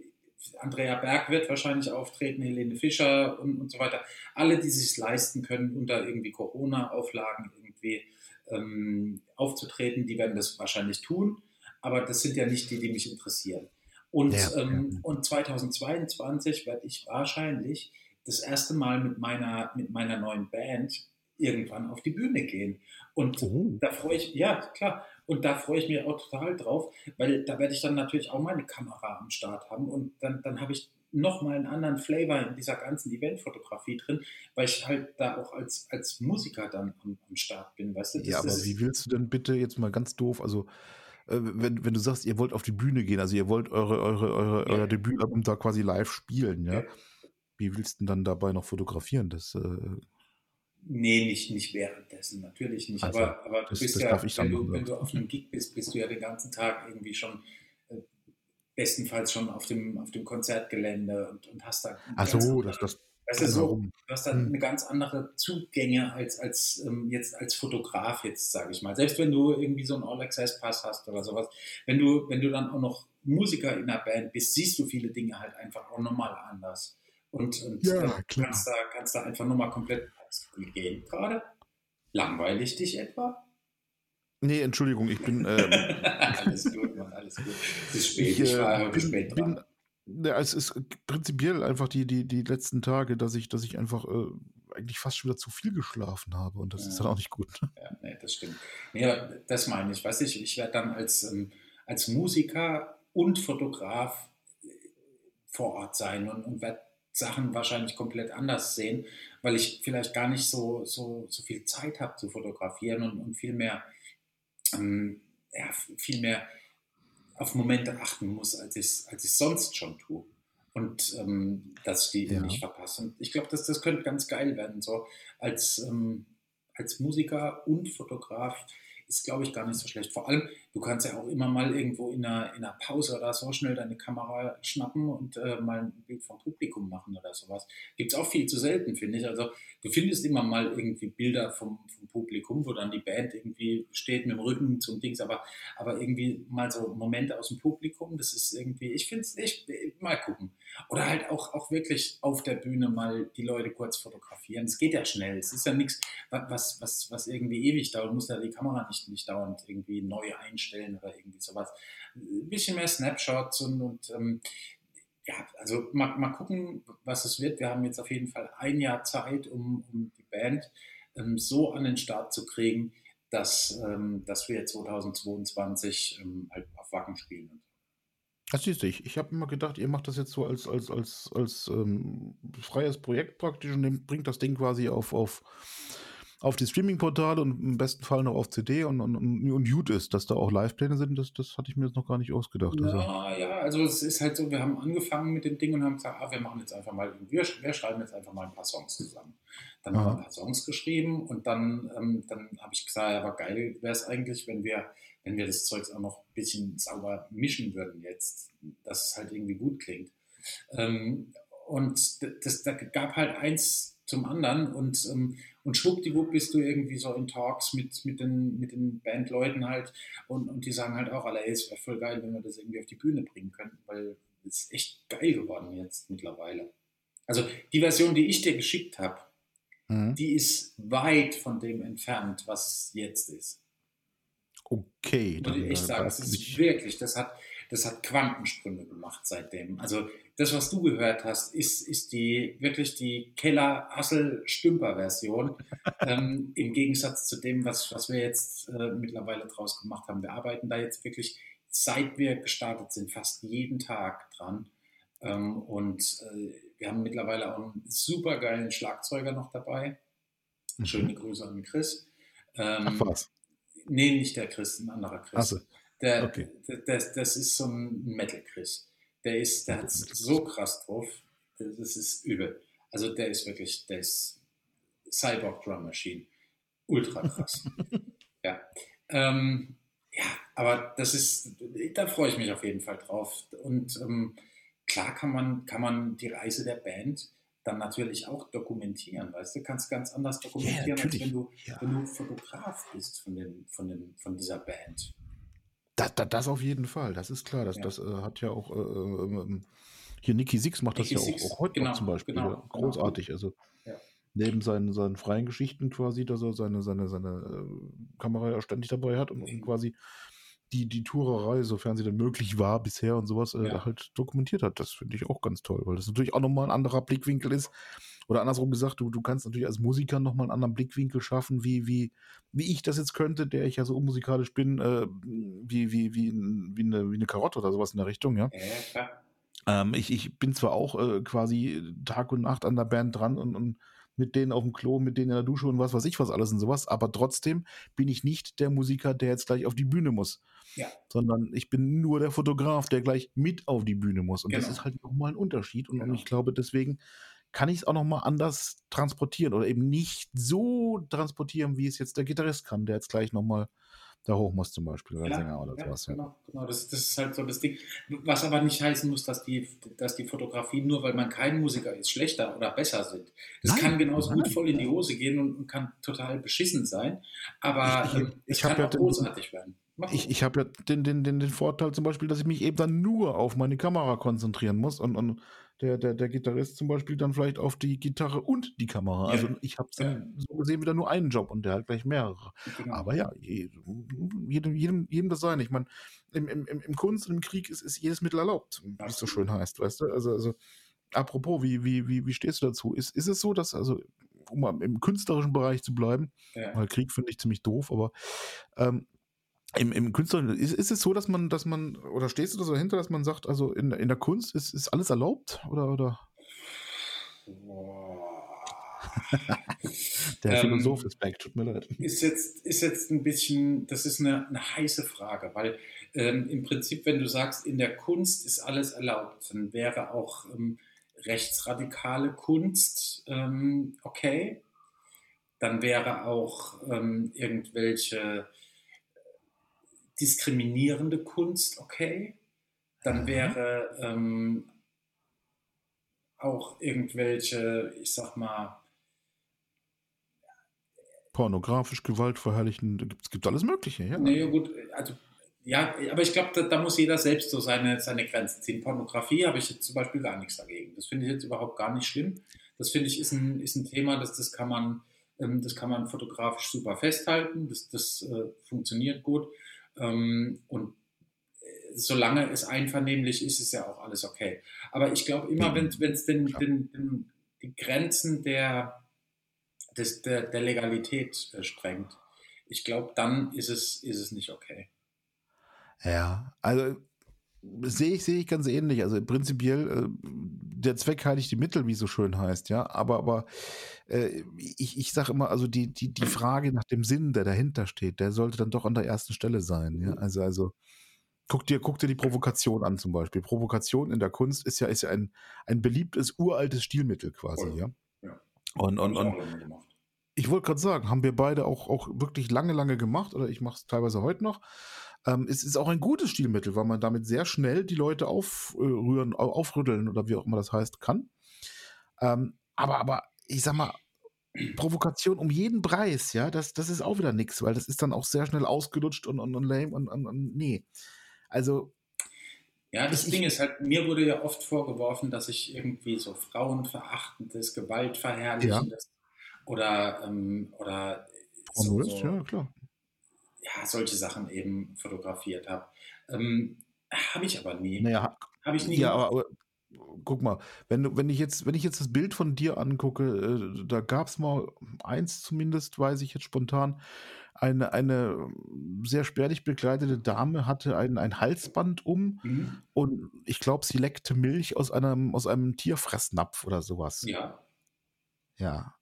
Andrea Berg wird wahrscheinlich auftreten, Helene Fischer und, und so weiter. Alle, die sich leisten können, unter irgendwie Corona-Auflagen irgendwie ähm, aufzutreten, die werden das wahrscheinlich tun. Aber das sind ja nicht die, die mich interessieren. Und, Ja, ähm, ja. und 2022 werde ich wahrscheinlich das erste Mal mit meiner, mit meiner neuen Band irgendwann auf die Bühne gehen. Und Oh. da freue ich, ja, klar. Und da freue ich mich auch total drauf, weil da werde ich dann natürlich auch meine Kamera am Start haben und dann, dann habe ich nochmal einen anderen Flavor in dieser ganzen Eventfotografie drin, weil ich halt da auch als, als Musiker dann am, am Start bin, weißt du? Das Ja, aber wie willst du denn bitte jetzt mal ganz doof, also äh, wenn, wenn du sagst, ihr wollt auf die Bühne gehen, also ihr wollt eure, eure, eure, euer Debütalbum da quasi live spielen, ja? Wie willst du denn dann dabei noch fotografieren? Das, äh, Nee, nicht, nicht währenddessen, natürlich nicht. Also, aber, aber du das, bist das ja, darf ich dann wenn du, wenn du auf einem Gig bist, bist du ja den ganzen Tag irgendwie schon, äh, bestenfalls schon auf dem, auf dem Konzertgelände und, und hast da Ach so, das, das weißt du, so, du hast da Hm. eine ganz andere Zugänge als, als ähm, jetzt als Fotograf jetzt, sage ich mal. Selbst wenn du irgendwie so einen All-Access-Pass hast oder sowas, wenn du, wenn du dann auch noch Musiker in der Band bist, siehst du viele Dinge halt einfach auch nochmal anders. Und, und Ja, äh, kannst, da, kannst da einfach nochmal komplett geht gerade? Langweilig dich etwa? Nee, Entschuldigung, ich bin. Ähm, alles gut, Mann, alles gut. Es ist spät, ich ich, äh, war heute bin, spät bin dran. Ja, es ist prinzipiell einfach die, die, die letzten Tage, dass ich, dass ich einfach äh, eigentlich fast schon wieder zu viel geschlafen habe und das ist Ja. dann auch nicht gut. Ja, nee, das stimmt. Nee, das meine ich. Weiß ich, ich werde dann als, ähm, als Musiker und Fotograf äh, vor Ort sein und, und werde Sachen wahrscheinlich komplett anders sehen, weil ich vielleicht gar nicht so, so, so viel Zeit habe zu fotografieren und, und viel mehr, ähm, ja, viel mehr auf Momente achten muss, als ich es als ich's sonst schon tue. Und ähm, dass ich die Ja. nicht verpasse. Und ich glaube, das, das könnte ganz geil werden. So als, ähm, als Musiker und Fotograf ist, glaube ich, gar nicht so schlecht. Vor allem, du kannst ja auch immer mal irgendwo in einer, in einer Pause oder so schnell deine Kamera schnappen und äh, mal ein Bild vom Publikum machen oder sowas. Gibt es auch viel zu selten, finde ich. Also du findest immer mal irgendwie Bilder vom, vom Publikum, wo dann die Band irgendwie steht mit dem Rücken zum Dings, aber, aber irgendwie mal so Momente aus dem Publikum, das ist irgendwie, ich finde es echt, mal gucken. Oder halt auch, auch wirklich auf der Bühne mal die Leute kurz fotografieren. Es geht ja schnell. Es ist ja nichts, was, was, was irgendwie ewig dauert. Du musst ja die Kamera nicht, nicht dauernd irgendwie neu einstellen oder irgendwie sowas. Ein bisschen mehr Snapshots und, und ähm, ja, also mal, mal gucken, was es wird. Wir haben jetzt auf jeden Fall ein Jahr Zeit, um, um die Band ähm, so an den Start zu kriegen, dass, ähm, dass wir 2022 ähm, halt auf Wacken spielen. Das siehst du, ich, ich habe immer gedacht, ihr macht das jetzt so als, als, als, als ähm, freies Projekt praktisch und bringt das Ding quasi auf, auf, auf die Streaming-Portale und im besten Fall noch auf CD und, und, und, gut ist, dass da auch Live-Pläne sind, das, das hatte ich mir jetzt noch gar nicht ausgedacht. Also, Ja, ja, also es ist halt so, wir haben angefangen mit dem Ding und haben gesagt, ah, wir machen jetzt einfach mal, wir, wir schreiben jetzt einfach mal ein paar Songs zusammen. Dann haben wir Aha. ein paar Songs geschrieben und dann, ähm, dann habe ich gesagt, ja, aber geil wäre es eigentlich, wenn wir, wenn wir das Zeugs auch noch ein bisschen sauber mischen würden jetzt, dass es halt irgendwie gut klingt. Ähm, und das, da gab halt eins zum anderen und, ähm, und schwuppdiwupp bist du irgendwie so in Talks mit, mit, den, mit den Bandleuten halt und, und die sagen halt auch alle, ey, es wäre voll geil, wenn wir das irgendwie auf die Bühne bringen könnten, weil es ist echt geil geworden jetzt mittlerweile. Also die Version, die ich dir geschickt habe, mhm. die ist weit von dem entfernt, was es jetzt ist. Okay, Muss ich äh, sagen, es ist ich, wirklich, das hat, das hat Quantensprünge gemacht seitdem. Also das, was du gehört hast, ist, ist die wirklich die Keller-Hassel-Stümper-Version. ähm, Im Gegensatz zu dem, was, was wir jetzt äh, mittlerweile draus gemacht haben. Wir arbeiten da jetzt wirklich, seit wir gestartet sind, fast jeden Tag dran. Ähm, und äh, wir haben mittlerweile auch einen super geilen Schlagzeuger noch dabei. Mhm. Schöne Grüße an Chris. Ach Ähm, was. Nee, nicht der Chris, ein anderer Chris. Achso, Der, okay. das, das ist so ein Metal-Chris. Der ist, der hat so krass drauf. Das, ist übel. Also der ist wirklich, der ist Cyborg Drum Machine. Ultra krass. ja. Ähm, ja, aber das ist, da freue ich mich auf jeden Fall drauf. Und ähm, klar kann man, kann man die Reise der Band dann natürlich auch dokumentieren, weißt du, kannst ganz anders dokumentieren, als natürlich. wenn du, Ja. wenn du Fotograf bist von, dem, von, dem, von dieser Band. Das, das, das auf jeden Fall, das ist klar. Das, Ja. das äh, hat ja auch äh, ähm, ähm, hier Nicky Six macht das Nicky ja auch, Six, auch heute genau, noch zum Beispiel. genau, genau. großartig. Also Ja. neben seinen, seinen freien Geschichten quasi, dass er seine, seine, seine äh, Kamera ja ständig dabei hat und, und quasi die, die Tourerei, sofern sie denn möglich war bisher und sowas, äh, Ja. halt dokumentiert hat. Das finde ich auch ganz toll, weil das natürlich auch nochmal ein anderer Blickwinkel ist. Oder andersrum gesagt, du, du kannst natürlich als Musiker nochmal einen anderen Blickwinkel schaffen, wie, wie, wie ich das jetzt könnte, der ich ja so unmusikalisch bin, äh, wie, wie, wie, wie, eine, wie eine Karotte oder sowas in der Richtung, ja. Ja. Ähm, ich, ich bin zwar auch äh, quasi Tag und Nacht an der Band dran und, und mit denen auf dem Klo, mit denen in der Dusche und was weiß ich was alles und sowas, aber trotzdem bin ich nicht der Musiker, der jetzt gleich auf die Bühne muss. Ja. Sondern ich bin nur der Fotograf, der gleich mit auf die Bühne muss. Und das Genau. ist halt nochmal ein Unterschied. Und, und Genau. ich glaube, deswegen kann ich es auch nochmal anders transportieren oder eben nicht so transportieren, wie es jetzt der Gitarrist kann, der jetzt gleich nochmal da hoch muss zum Beispiel oder Ja, Sänger oder ja, sowas. Ja. genau, genau. Das, das ist halt so das Ding. Was aber nicht heißen muss, dass die, dass die Fotografien, nur weil man kein Musiker ist, schlechter oder besser sind. Das Nein, kann genauso nein. gut voll in die Hose gehen und, und kann total beschissen sein. Aber Ich- ich- ich kann ja auch den- großartig werden. Mach Ich, ich habe ja den, den, den, den Vorteil zum Beispiel, dass ich mich eben dann nur auf meine Kamera konzentrieren muss und, und der, der, der Gitarrist zum Beispiel dann vielleicht auf die Gitarre und die Kamera. Ja. Also ich habe dann so gesehen wieder nur einen Job und der hat gleich mehrere. Genau. Aber ja, je- jedem, jedem, jedem das sein. Ich meine, im, im, im Kunst und im Krieg ist, ist jedes Mittel erlaubt, wie es so schön heißt, weißt du? Also, also apropos, wie, wie, wie, wie stehst du dazu? Ist, ist es so, dass, also, um im künstlerischen Bereich zu bleiben, ja. weil Krieg finde ich ziemlich doof, aber ähm, im, im Künstlerischen, ist, ist es so, dass man, dass man, oder stehst du da so dahinter, dass man sagt, also in, in der Kunst ist, ist alles erlaubt? Oder, oder Boah. der Ähm, Philosoph ist back, tut mir leid. ist jetzt, ist jetzt ein bisschen, das ist eine, eine heiße Frage, weil ähm, im Prinzip, wenn du sagst, in der Kunst ist alles erlaubt, dann wäre auch ähm, rechtsradikale Kunst ähm, okay. Dann wäre auch ähm, irgendwelche diskriminierende Kunst okay. Dann Mhm. wäre ähm, auch irgendwelche, ich sag mal, Pornografisch, gewaltverherrlichen, gibt, gibt alles Mögliche, ja. Nee, gut, also ja, aber ich glaube, da, da muss jeder selbst so seine, seine Grenzen ziehen. Pornografie habe ich jetzt zum Beispiel gar nichts dagegen. Das finde ich jetzt überhaupt gar nicht schlimm. Das finde ich ist ein, ist ein Thema, das, das, kann man, ähm, das kann man fotografisch super festhalten. Das, das äh, funktioniert gut. Ähm, und äh, solange es einvernehmlich ist, ist ja auch alles okay. Aber ich glaube immer, wenn es den, den, den, die Grenzen der, des, der, der Legalität äh, sprengt, ich glaube, dann ist es, ist es nicht okay. Ja, also sehe ich, sehe ich ganz ähnlich. Also prinzipiell, äh, der Zweck heiligt die Mittel, wie es so schön heißt, ja. Aber, aber äh, ich, ich sage immer, also die, die, die Frage nach dem Sinn, der dahinter steht, der sollte dann doch an der ersten Stelle sein. Ja? Also, also guck dir, guck dir die Provokation an zum Beispiel. Provokation in der Kunst ist ja, ist ja ein, ein beliebtes, uraltes Stilmittel quasi, ja. Ja. Und, und, und gemacht. ich wollte gerade sagen, haben wir beide auch, auch wirklich lange, lange gemacht, oder ich mache es teilweise heute noch. Ähm, es ist auch ein gutes Stilmittel, weil man damit sehr schnell die Leute aufrühren, au- aufrütteln oder wie auch immer das heißt, kann. Ähm, aber, aber ich sag mal, Provokation um jeden Preis, ja, das, das ist auch wieder nix, weil das ist dann auch sehr schnell ausgelutscht und, und, und lame und, und, und nee. Also, Ja, das Ich- Ding ist halt, mir wurde ja oft vorgeworfen, dass ich irgendwie so frauenverachtendes, gewaltverherrlichendes oder, ähm, oder so, so, ja, klar. Ja, solche Sachen eben fotografiert habe. Ähm, habe ich aber nie. Naja, Habe ich nie Ja, aber, aber guck mal, wenn, du- wenn, ich jetzt, wenn ich jetzt das Bild von dir angucke, äh, da gab es mal eins zumindest, weiß ich jetzt spontan, eine, eine sehr spärlich bekleidete Dame hatte ein, ein Halsband um Mhm. und ich glaube, sie leckte Milch aus einem, aus einem Tierfressnapf oder sowas. Ja, Ja.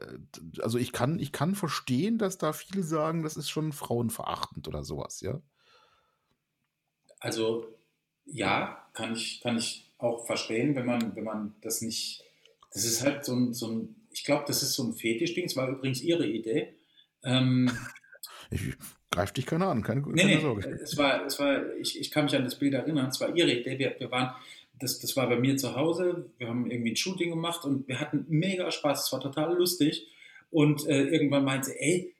Äh, Also ich kann, ich kann verstehen, dass da viele sagen, das ist schon frauenverachtend oder sowas, ja. also ja, kann ich, kann ich auch verstehen, wenn man, wenn man das nicht. Das ist halt so ein, so ein ich glaube, das ist so ein Fetischding. Es war übrigens ihre Idee. Ähm, Ich greife dich keiner an, keine, keine nee, Sorge. es war, es war ich, ich kann mich an das Bild erinnern, es war ihre Idee. Wir, wir waren, das, das war bei mir zu Hause, wir haben irgendwie ein Shooting gemacht und wir hatten mega Spaß, es war total lustig. Und äh, irgendwann meinte sie, ey,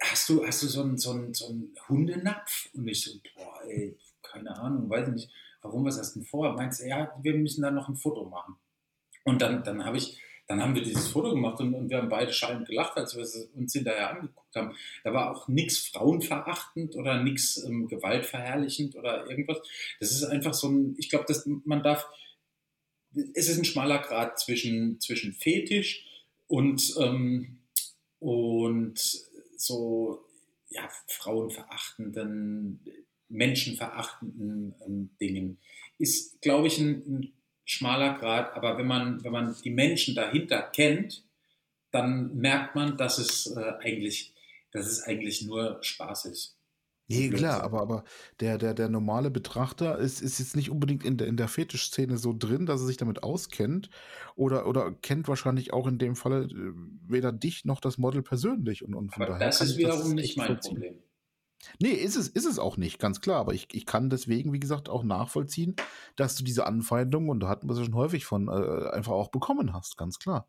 hast du, hast du so einen, so, einen, so einen Hundenapf? Und ich so, boah, ey, keine Ahnung, weiß ich nicht, warum, was hast du denn vor? Meinte sie, ja, wir müssen da noch ein Foto machen. Und dann, dann habe ich, dann haben wir dieses Foto gemacht und, und wir haben beide schallend gelacht, als wir uns hinterher angeguckt haben. Da war auch nichts frauenverachtend oder nichts ähm, gewaltverherrlichend oder irgendwas. Das ist einfach so ein, ich glaube, dass man darf, es ist ein schmaler Grad zwischen, zwischen Fetisch und, ähm, und so ja, frauenverachtenden, menschenverachtenden ähm, Dingen. Ist, glaube ich, ein, ein schmaler Grad, aber wenn man, wenn man die Menschen dahinter kennt, dann merkt man, dass es äh, eigentlich, dass es eigentlich nur Spaß ist. Nee, klar, aber, aber der, der, der normale Betrachter ist, ist jetzt nicht unbedingt in der, in der Fetischszene so drin, dass er sich damit auskennt. Oder, oder kennt wahrscheinlich auch in dem Falle äh, weder dich noch das Model persönlich. Und, und von aber daher das ist wiederum nicht mein Problem. Nee, ist es, ist es auch nicht, ganz klar. Aber ich, ich kann deswegen, wie gesagt, auch nachvollziehen, dass du diese Anfeindung, und da hatten wir es ja schon häufig von, äh, einfach auch bekommen hast, ganz klar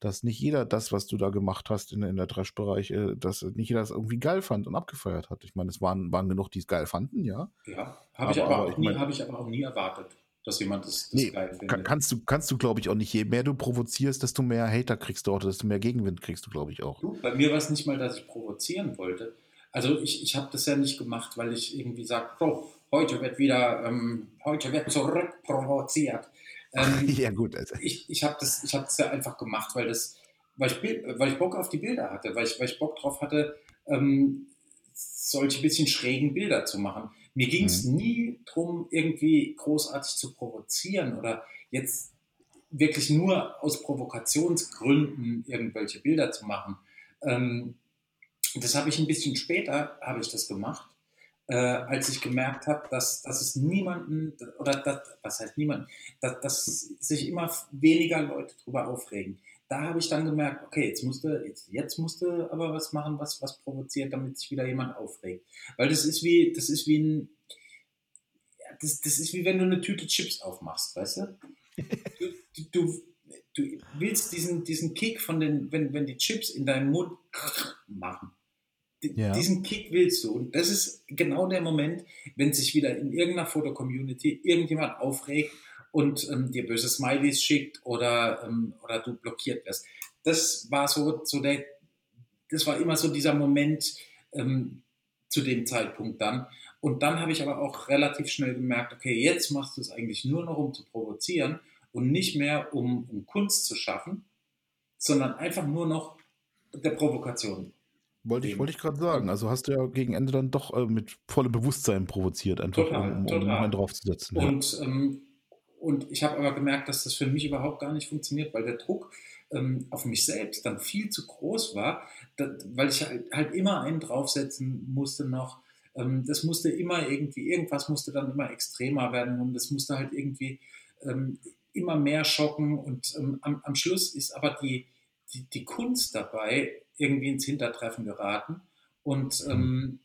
dass nicht jeder das, was du da gemacht hast in, in der Trash-Bereich, äh, dass nicht jeder das irgendwie geil fand und abgefeiert hat. Ich meine, es waren, waren genug, die es geil fanden, ja. Ja, habe ich, aber, aber auch nie, hab ich aber auch nie erwartet, dass jemand das, das nee, geil findet. Kannst du, kannst du glaube ich, auch nicht. Je mehr du provozierst, desto mehr Hater kriegst du auch, desto mehr Gegenwind kriegst du, glaube ich, auch. Du, bei mir war es nicht mal, dass ich provozieren wollte. Also ich, ich habe das ja nicht gemacht, weil ich irgendwie sage, oh, heute wird wieder, ähm, heute wird zurückprovoziert. Ähm, ja, gut. Also. Ich, ich habe das, hab das ja einfach gemacht, weil, das, weil, ich, weil ich Bock auf die Bilder hatte, weil ich, weil ich Bock drauf hatte, ähm, solche bisschen schrägen Bilder zu machen. Mir ging es mhm. nie darum, irgendwie großartig zu provozieren oder jetzt wirklich nur aus Provokationsgründen irgendwelche Bilder zu machen. Ähm, das habe ich ein bisschen später, habe ich das gemacht äh, als ich gemerkt habe, dass, dass es niemanden, oder das, was heißt niemanden, dass, dass sich immer weniger Leute darüber aufregen. Da habe ich dann gemerkt, okay, jetzt musste, jetzt, jetzt musste aber was machen, was, was provoziert, damit sich wieder jemand aufregt. Weil das ist wie, das ist wie ein, das, das ist wie wenn du eine Tüte Chips aufmachst, weißt du? Du, du, du willst diesen, diesen Kick von den, wenn, wenn die Chips in deinem Mund machen ja. Diesen Kick willst du. Und das ist genau der Moment, wenn sich wieder in irgendeiner Foto-Community irgendjemand aufregt und ähm, dir böse Smileys schickt oder, ähm, oder du blockiert wirst. Das war so, so der, das war immer so dieser Moment ähm, zu dem Zeitpunkt dann. Und dann habe ich aber auch relativ schnell gemerkt, okay, jetzt machst du es eigentlich nur noch, um zu provozieren und nicht mehr, um, um Kunst zu schaffen, sondern einfach nur noch der Provokation wollte ich, wollte ich gerade sagen. Also hast du ja gegen Ende dann doch äh, mit vollem Bewusstsein provoziert, einfach total, um, um, um einen draufzusetzen. Und, ja. ähm, und ich habe aber gemerkt, dass das für mich überhaupt gar nicht funktioniert, weil der Druck ähm, auf mich selbst dann viel zu groß war, da, weil ich halt, halt, immer einen draufsetzen musste noch. Ähm, das musste immer irgendwie, irgendwas musste dann immer extremer werden und das musste halt irgendwie ähm, immer mehr schocken. Und ähm, am, am Schluss ist aber die, die, die Kunst dabei, irgendwie ins Hintertreffen geraten und, mhm. ähm,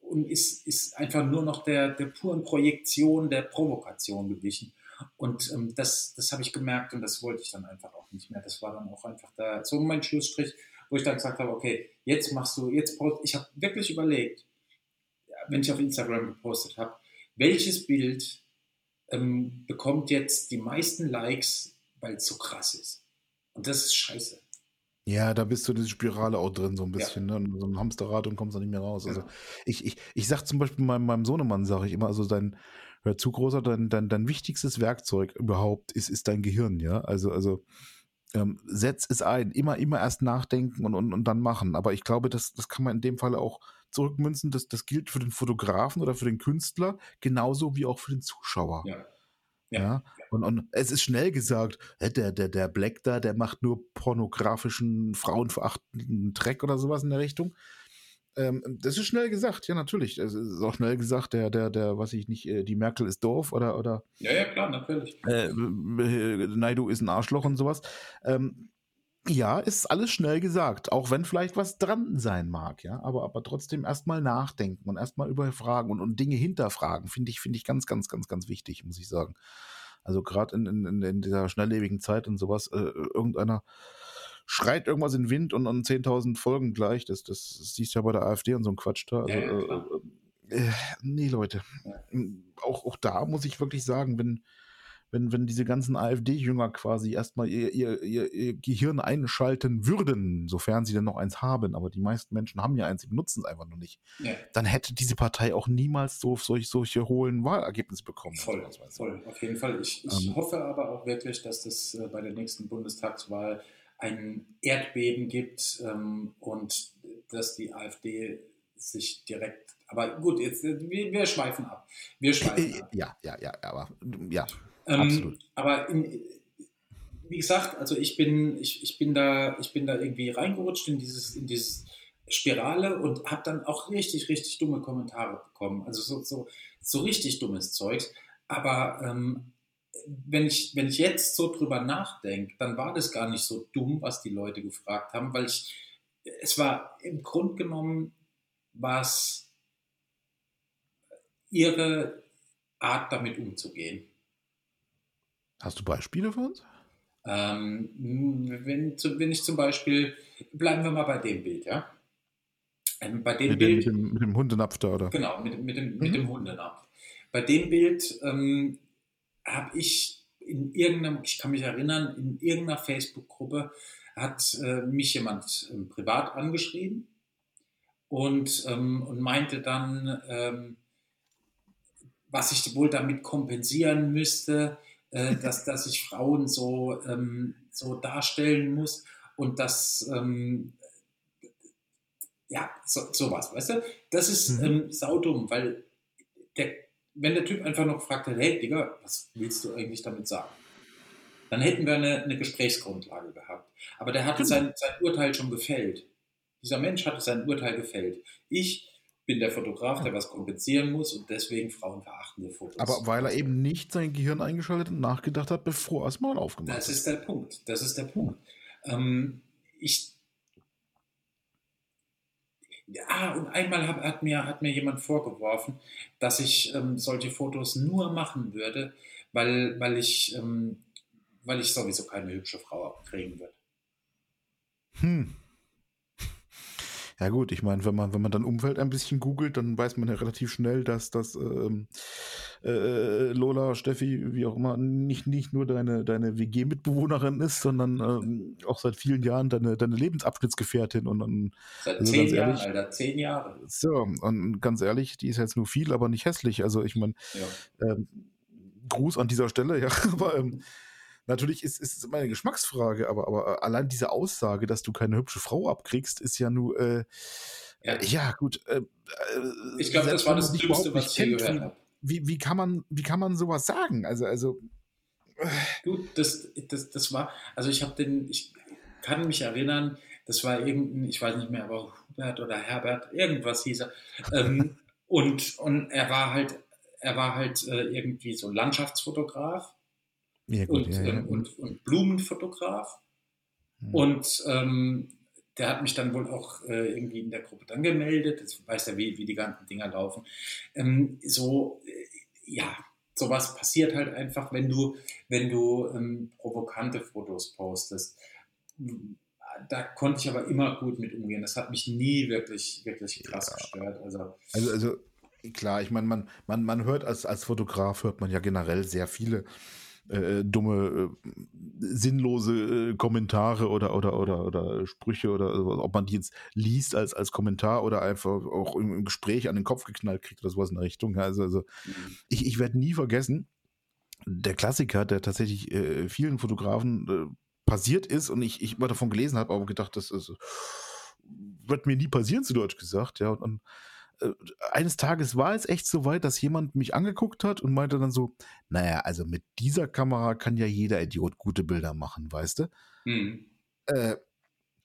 und ist, ist einfach nur noch der, der puren Projektion, der Provokation gewichen. Und ähm, das, das habe ich gemerkt und das wollte ich dann einfach auch nicht mehr. Das war dann auch einfach da so mein Schlussstrich, wo ich dann gesagt habe, okay, jetzt machst du, jetzt post, ich habe wirklich überlegt, wenn ich auf Instagram gepostet habe, welches Bild ähm, bekommt jetzt die meisten Likes, weil es so krass ist. Und das ist scheiße. Ja, da bist du in dieser Spirale auch drin, so ein Ja. bisschen, ne? So ein Hamsterrad und kommst da nicht mehr raus. Also, ich ich ich sage zum Beispiel meinem meinem Sohnemann sage ich immer, also dein hör zu, Großer, dein dein dein wichtigstes Werkzeug überhaupt ist ist dein Gehirn, ja? Also also, ähm, setz es ein. Immer immer erst nachdenken und und und dann machen. Aber ich glaube, das das kann man in dem Falle auch zurückmünzen. Das das gilt für den Fotografen oder für den Künstler genauso wie auch für den Zuschauer. Ja. Ja. Ja. Und, und es ist schnell gesagt, der, der, der Black da, der macht nur pornografischen, frauenverachtenden Dreck oder sowas in der Richtung. Ähm, das ist schnell gesagt, ja, natürlich. Es ist auch schnell gesagt, der, der, der, was ich nicht, äh, die Merkel ist doof oder, oder. Ja, ja, klar, natürlich. Äh, Naidu ist ein Arschloch und sowas. Ähm, ja, ist alles schnell gesagt, auch wenn vielleicht was dran sein mag, ja, aber, aber trotzdem erstmal nachdenken und erstmal überfragen und, und Dinge hinterfragen, finde ich, finde ich ganz, ganz, ganz, ganz wichtig, muss ich sagen. Also gerade in, in, in dieser schnelllebigen Zeit und sowas, äh, irgendeiner schreit irgendwas in den Wind und an 10.000 Folgen gleich. Das, das, siehst du ja bei der AfD und so ein Quatsch da. Also, ja, äh, äh, nee, Leute. Auch, auch da muss ich wirklich sagen, wenn, wenn, wenn diese ganzen AfD-Jünger quasi erstmal ihr, ihr, ihr, ihr, Gehirn einschalten würden, sofern sie denn noch eins haben, aber die meisten Menschen haben ja eins, sie benutzen es einfach nur nicht, ja. dann hätte diese Partei auch niemals so solch, solche hohlen Wahlergebnisse bekommen. Voll, voll, auf jeden Fall. Ich, ich ähm, hoffe aber auch wirklich, dass das äh, bei der nächsten Bundestagswahl ein Erdbeben gibt ähm, und dass die AfD sich direkt aber gut, jetzt äh, wir, wir schweifen ab. Wir schweifen ab. Ja, ja, ja, aber ja. Ähm, aber in, wie gesagt, also ich bin, ich, ich bin da, ich bin da irgendwie reingerutscht in dieses, in dieses Spirale und habe dann auch richtig, richtig dumme Kommentare bekommen. Also so, so, so richtig dummes Zeug. Aber ähm, wenn, ich, wenn ich jetzt so drüber nachdenke, dann war das gar nicht so dumm, was die Leute gefragt haben, weil ich, es war im Grunde genommen, was ihre Art damit umzugehen. Hast du Beispiele für uns? Ähm, wenn, wenn ich zum Beispiel, bleiben wir mal bei dem Bild, ja? Ähm, bei dem mit, Bild, dem, mit, dem, Hundenapf da, oder? Genau, mit, mit, dem, mhm. mit dem Hundenapf. Bei dem Bild ähm, habe ich in irgendeinem, ich kann mich erinnern, in irgendeiner Facebook-Gruppe hat äh, mich jemand äh, privat angeschrieben und, ähm, und meinte dann, ähm, was ich wohl damit kompensieren müsste, äh, dass, dass ich Frauen so, ähm, so darstellen muss und dass, ähm, ja, so, sowas, weißt du? Das ist mhm. ähm, saudumm, weil der, wenn der Typ einfach noch fragt, hey Digga, was willst du eigentlich damit sagen? Dann hätten wir eine, eine Gesprächsgrundlage gehabt. Aber der hatte genau. sein, sein Urteil schon gefällt. Dieser Mensch hatte sein Urteil gefällt. Ich bin der Fotograf, der was kompensieren muss und deswegen frauenverachtende Fotos. Aber weil er eben nicht sein Gehirn eingeschaltet und nachgedacht hat, bevor er es mal aufgemacht hat. Das ist der Punkt. Das ist der Punkt. Ähm, ich. Ah, und einmal hat, hat, mir, hat mir jemand vorgeworfen, dass ich ähm, solche Fotos nur machen würde, weil, weil, ich, ähm, weil ich sowieso keine hübsche Frau kriegen würde. Hm. Ja gut, ich meine, wenn man, wenn man dann Umfeld ein bisschen googelt, dann weiß man ja relativ schnell, dass das ähm, äh, Lola, Steffi, wie auch immer, nicht, nicht nur deine, deine WG-Mitbewohnerin ist, sondern ähm, auch seit vielen Jahren deine, deine Lebensabschnittsgefährtin. Und, und seit also zehn Jahren, Alter, zehn Jahre. So, und ganz ehrlich, die ist jetzt nur viel, aber nicht hässlich. Also ich meine, ja. ähm, Gruß an dieser Stelle, ja, aber ähm, Natürlich ist, es immer eine Geschmacksfrage, aber, aber äh, allein diese Aussage, dass du keine hübsche Frau abkriegst, ist ja nur, äh, ja. Äh, ja. gut. Äh, äh ich glaube, das war das Dümmste, was ich gehört habe. Wie, wie, kann man, wie kann man sowas sagen? Also, also. Gut, das, das, das war, also ich habe den, ich kann mich erinnern, das war irgendein, ich weiß nicht mehr, aber Hubert oder Herbert, irgendwas hieß er. Ähm, und, und er war halt, er war halt äh, irgendwie so Landschaftsfotograf ja, gut, und, ja, ja. Ähm, und, und, Blumenfotograf. Hm. Und ähm, der hat mich dann wohl auch äh, irgendwie in der Gruppe dann gemeldet. Jetzt weiß ja, wie, wie die ganzen Dinger laufen. Ähm, so, äh, ja, sowas passiert halt einfach, wenn du, wenn du ähm, provokante Fotos postest. Da konnte ich aber immer gut mit umgehen. Das hat mich nie wirklich, wirklich krass ja. gestört. Also, also, also klar, ich meine, man, man, man hört als, als Fotograf hört man ja generell sehr viele äh, dumme, äh, sinnlose äh, Kommentare oder, oder, oder, oder Sprüche oder also, ob man die jetzt liest als, als Kommentar oder einfach auch im, im Gespräch an den Kopf geknallt kriegt oder sowas in der Richtung. Also, also mhm. ich, ich werde nie vergessen, der Klassiker, der tatsächlich äh, vielen Fotografen äh, passiert ist und ich, ich immer davon gelesen habe, aber gedacht, das ist, wird mir nie passieren, zu Deutsch gesagt, ja, und, und äh, eines Tages war es echt so weit, dass jemand mich angeguckt hat und meinte dann so, naja, also mit dieser Kamera kann ja jeder Idiot gute Bilder machen, weißt du? Mhm. Äh,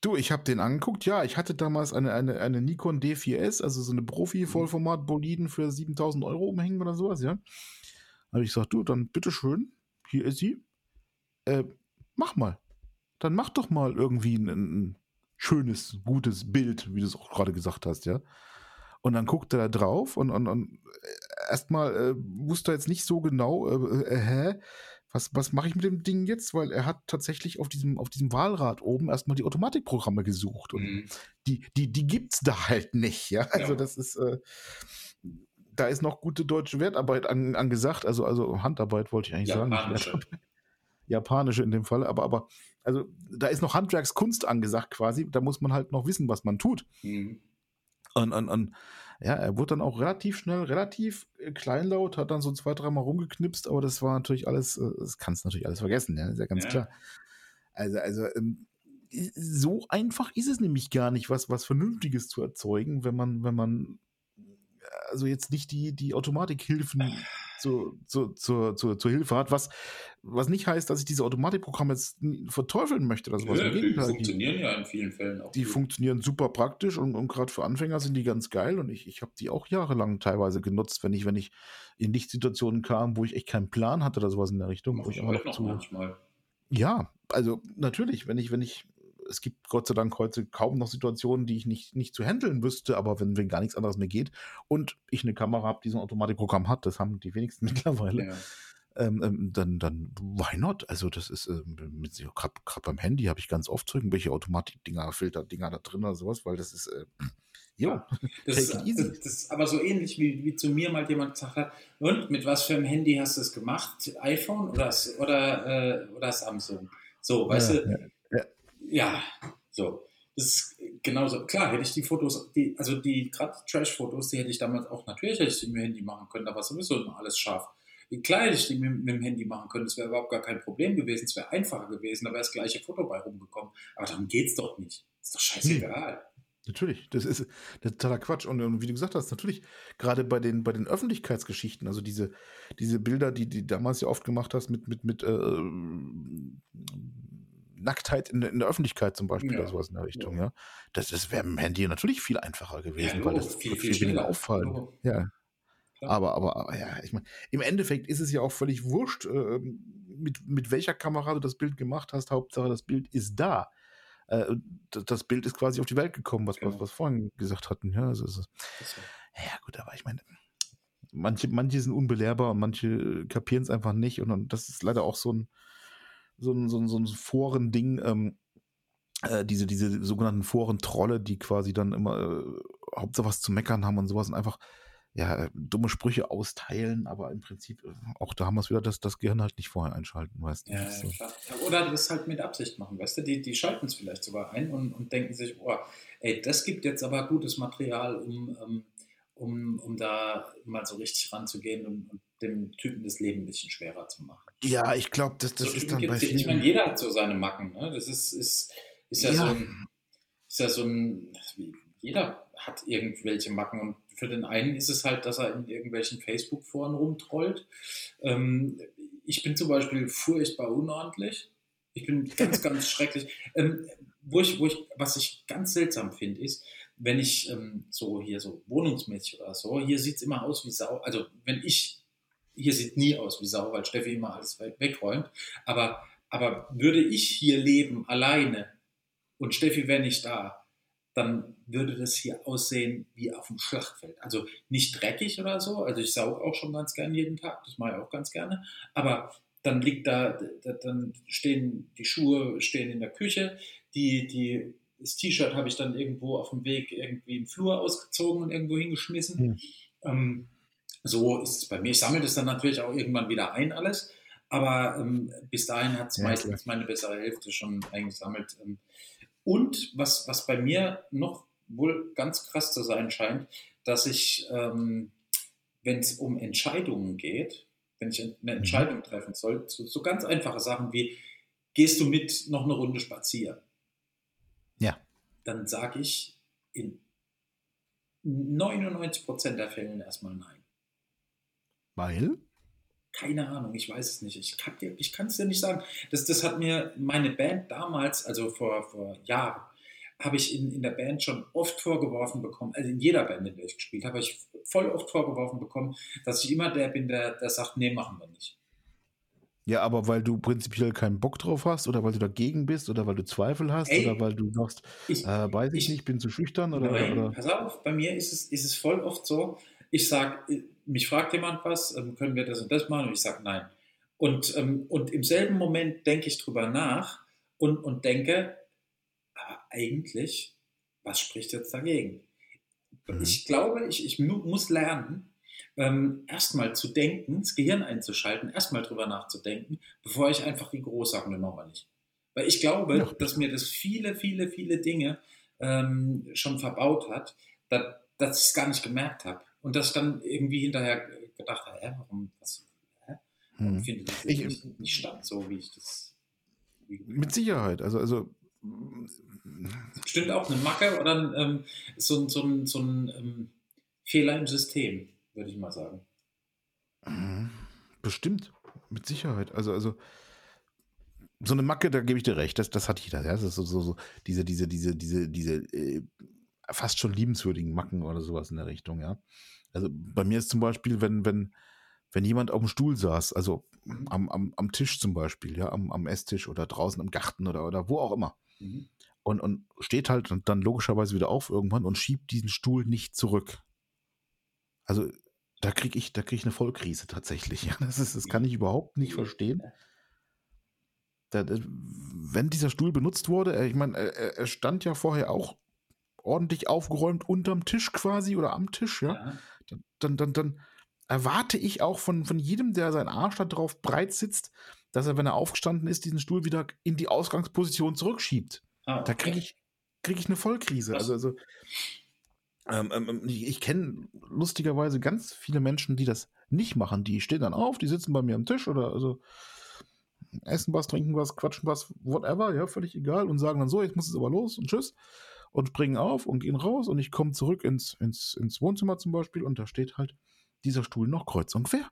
du, ich habe den angeguckt, ja, ich hatte damals eine, eine, eine Nikon D4S, also so eine Profi-Vollformat-Boliden für 7000 Euro umhängen oder sowas, ja. habe ich gesagt, du, dann bitteschön, hier ist sie, äh, mach mal. Dann mach doch mal irgendwie ein, ein schönes, gutes Bild, wie du es auch gerade gesagt hast, ja. Und dann guckt er da drauf und, und, und äh, erstmal äh, wusste er jetzt nicht so genau, äh, äh, hä? Was, was mache ich mit dem Ding jetzt? Weil er hat tatsächlich auf diesem, auf diesem Wahlrad oben erstmal die Automatikprogramme gesucht. Und mhm. die, die, die gibt's da halt nicht, ja. Also ja. das ist, äh, da ist noch gute deutsche Wertarbeit an, angesagt, also, also Handarbeit wollte ich eigentlich Japanische. sagen. Japanische in dem Fall, aber, aber, also da ist noch Handwerkskunst angesagt quasi, da muss man halt noch wissen, was man tut. Mhm. Und, und, und ja, er wurde dann auch relativ schnell, relativ äh, kleinlaut, hat dann so zwei, dreimal rumgeknipst, aber das war natürlich alles, äh, das kannst du natürlich alles vergessen, ja, ist ja ganz ja. klar. Also, also ähm, so einfach ist es nämlich gar nicht, was, was Vernünftiges zu erzeugen, wenn man, wenn man also jetzt nicht die, die Automatikhilfen zu, zu, zu, zu, zur Hilfe hat, was, was nicht heißt, dass ich diese Automatikprogramme jetzt verteufeln möchte oder sowas. Ja, die funktionieren die, ja in vielen Fällen auch. Die gut. funktionieren super praktisch und, und gerade für Anfänger sind die ganz geil und ich, ich habe die auch jahrelang teilweise genutzt, wenn ich, wenn ich in Lichtsituationen kam, wo ich echt keinen Plan hatte oder sowas in der Richtung. Wo ich auch noch zu, manchmal. Ja, also natürlich, wenn ich, wenn ich es gibt Gott sei Dank heute kaum noch Situationen, die ich nicht, nicht zu handeln wüsste, aber wenn, wenn gar nichts anderes mehr geht und ich eine Kamera habe, die so ein Automatikprogramm hat, das haben die wenigsten mittlerweile, ja. ähm, ähm, dann, dann why not? Also das ist, ähm, gerade beim Handy habe ich ganz oft irgendwelche Automatik-Dinger, Filter-Dinger da drin oder sowas, weil das ist, äh, Jo, das, ist, das, das, ist aber so ähnlich, wie, wie zu mir mal jemand gesagt hat, und mit was für einem Handy hast du es gemacht? iPhone oder, oder, äh, oder Samsung? So, weißt ja, du, ja, ja. so. Das ist genauso. Klar, hätte ich die Fotos, die, also die gerade Trash-Fotos, die hätte ich damals auch, natürlich hätte ich die mit dem Handy machen können, da war sowieso immer alles scharf. Klar hätte ich die mit, mit dem Handy machen können, das wäre überhaupt gar kein Problem gewesen, es wäre einfacher gewesen, da wäre das gleiche Foto bei rumgekommen. Aber darum geht es doch nicht. Ist doch scheißegal. Hm. Natürlich, das ist, totaler Quatsch. Und, und, wie du gesagt hast, natürlich, gerade bei den, bei den Öffentlichkeitsgeschichten, also diese, diese Bilder, die du damals ja oft gemacht hast mit, mit, mit äh, Nacktheit in, in, der Öffentlichkeit zum Beispiel ja. oder sowas in der Richtung, ja. ja. Das, das wäre im Handy natürlich viel einfacher gewesen, ja, weil das viel, viel, viel weniger auffallen. Oh. Ja. Aber, aber, aber, ja, ich meine, im Endeffekt ist es ja auch völlig wurscht, äh, mit, mit welcher Kamera du das Bild gemacht hast. Hauptsache, das Bild ist da äh, das Bild ist quasi auf die Welt gekommen, was, genau. was, was vorhin gesagt hatten. Ja, also, also, ja gut, aber ich meine, manche, manche sind unbelehrbar und manche kapieren es einfach nicht. Und, und, das ist leider auch so ein, so ein, so ein, so ein Foren-Ding, ähm, äh, diese, diese sogenannten Foren-Trolle, die quasi dann immer äh, Hauptsache was zu meckern haben und sowas und einfach ja, dumme Sprüche austeilen, aber im Prinzip, äh, auch da haben wir es wieder, dass das Gehirn halt nicht vorher einschalten, weißt du. Ja, so. klar. Oder das halt mit Absicht machen, weißt du, die, die schalten es vielleicht sogar ein und, und denken sich, oh, ey, das gibt jetzt aber gutes Material, um, ähm, um, um da mal so richtig ranzugehen und, und dem Typen das Leben ein bisschen schwerer zu machen. Ja, ich glaube, das, das so ist dann bei vielen... Ich meine, jeder hat so seine Macken, ne? Das ist, ist, ist ja, ja. so ein... Ist ja so ein... Jeder hat irgendwelche Macken und für den einen ist es halt, dass er in irgendwelchen Facebook-Foren rumtrollt. Ähm, ich bin zum Beispiel furchtbar unordentlich. Ich bin ganz, ganz schrecklich. Ähm, wo ich, wo ich, was ich ganz seltsam finde, ist, wenn ich ähm, so hier so wohnungsmäßig oder so, hier sieht es immer aus wie Sau. Also wenn ich, hier sieht nie aus wie Sau, weil Steffi immer alles wegräumt. Aber, aber würde ich hier leben alleine und Steffi wäre nicht da, dann würde das hier aussehen wie auf dem Schlachtfeld. Also nicht dreckig oder so, also ich sauge auch schon ganz gerne jeden Tag, das mache ich auch ganz gerne, aber dann liegt da, dann stehen die Schuhe stehen in der Küche, die, die, das T-Shirt habe ich dann irgendwo auf dem Weg irgendwie im Flur ausgezogen und irgendwo hingeschmissen. Mhm. Ähm, so ist es bei mir. Ich sammle das dann natürlich auch irgendwann wieder ein, alles. Aber ähm, bis dahin hat es ja, meistens klar. meine bessere Hälfte schon eingesammelt. Ähm, und was, was bei mir noch wohl ganz krass zu sein scheint, dass ich, ähm, wenn es um Entscheidungen geht, wenn ich eine mhm. Entscheidung treffen soll, so, so, ganz einfache Sachen wie, gehst du mit noch eine Runde spazieren? Dann sage ich in 99% der Fällen erstmal nein. Weil? Keine Ahnung, ich weiß es nicht. Ich kann es dir nicht sagen. Das, das hat mir meine Band damals, also vor, vor Jahren, habe ich in, in der Band schon oft vorgeworfen bekommen, also in jeder Band, in der ich gespielt habe, habe ich voll oft vorgeworfen bekommen, dass ich immer der bin, der, der sagt, nee, machen wir nicht. Ja, aber weil du prinzipiell keinen Bock drauf hast oder weil du dagegen bist oder weil du Zweifel hast Ey, oder weil du sagst, ich, äh, weiß ich, ich, nicht, bin zu schüchtern oder, nein, oder? Pass auf, bei mir ist es, ist es voll oft so, ich sage, mich fragt jemand was, ähm, können wir das und das machen? Und ich sage nein. Und, ähm, und im selben Moment denke ich drüber nach und, und denke, aber eigentlich, was spricht jetzt dagegen? Mhm. Ich glaube, ich, ich muss lernen, ähm, erstmal zu denken, das Gehirn einzuschalten, erstmal drüber nachzudenken, bevor ich einfach die groß sage, machen wir nicht. Weil ich glaube, ja. dass mir das viele, viele, viele Dinge ähm, schon verbaut hat, dass, dass ich es gar nicht gemerkt habe. Und dass ich dann irgendwie hinterher gedacht habe, hä, warum, was? Warum hm. findet das ich, nicht, nicht statt, so wie ich das. Wie mit Sicherheit. Also, also Stimmt auch eine Macke oder ähm, so, so, so ein ähm, Fehler im System, würde ich mal sagen. Mhm. Bestimmt, mit Sicherheit. Also, also so eine Macke, da gebe ich dir recht, das, das hat jeder. Ja? Das ist so, so, so diese, diese, diese, diese, diese äh, fast schon liebenswürdigen Macken oder sowas in der Richtung, ja. Also bei mir ist zum Beispiel, wenn, wenn, wenn jemand auf dem Stuhl saß, also mhm. am, am, am Tisch zum Beispiel, ja, am, am Esstisch oder draußen im Garten oder, oder wo auch immer. Mhm. Und, und steht halt dann logischerweise wieder auf irgendwann und schiebt diesen Stuhl nicht zurück. Also da kriege ich, da kriege ich eine Vollkrise tatsächlich. Ja, das, ist, das kann ich überhaupt nicht verstehen. Da, wenn dieser Stuhl benutzt wurde, äh, ich meine, er, er, stand ja vorher auch ordentlich aufgeräumt unterm Tisch quasi oder am Tisch, ja. ja. Dann, dann, dann, dann erwarte ich auch von, von jedem, der sein Arsch da drauf breit sitzt, dass er, wenn er aufgestanden ist, diesen Stuhl wieder in die Ausgangsposition zurückschiebt. Ah, okay. Da kriege ich, krieg ich eine Vollkrise. Also, also ähm, ähm, ähm ich, kenne lustigerweise ganz viele Menschen, die das nicht machen. Die stehen dann auf, die sitzen bei mir am Tisch oder also essen was, trinken was, quatschen was, whatever, ja, völlig egal und sagen dann so, jetzt muss es aber los und tschüss und springen auf und gehen raus und ich komme zurück ins, ins, ins Wohnzimmer zum Beispiel und da steht halt dieser Stuhl noch kreuz und quer,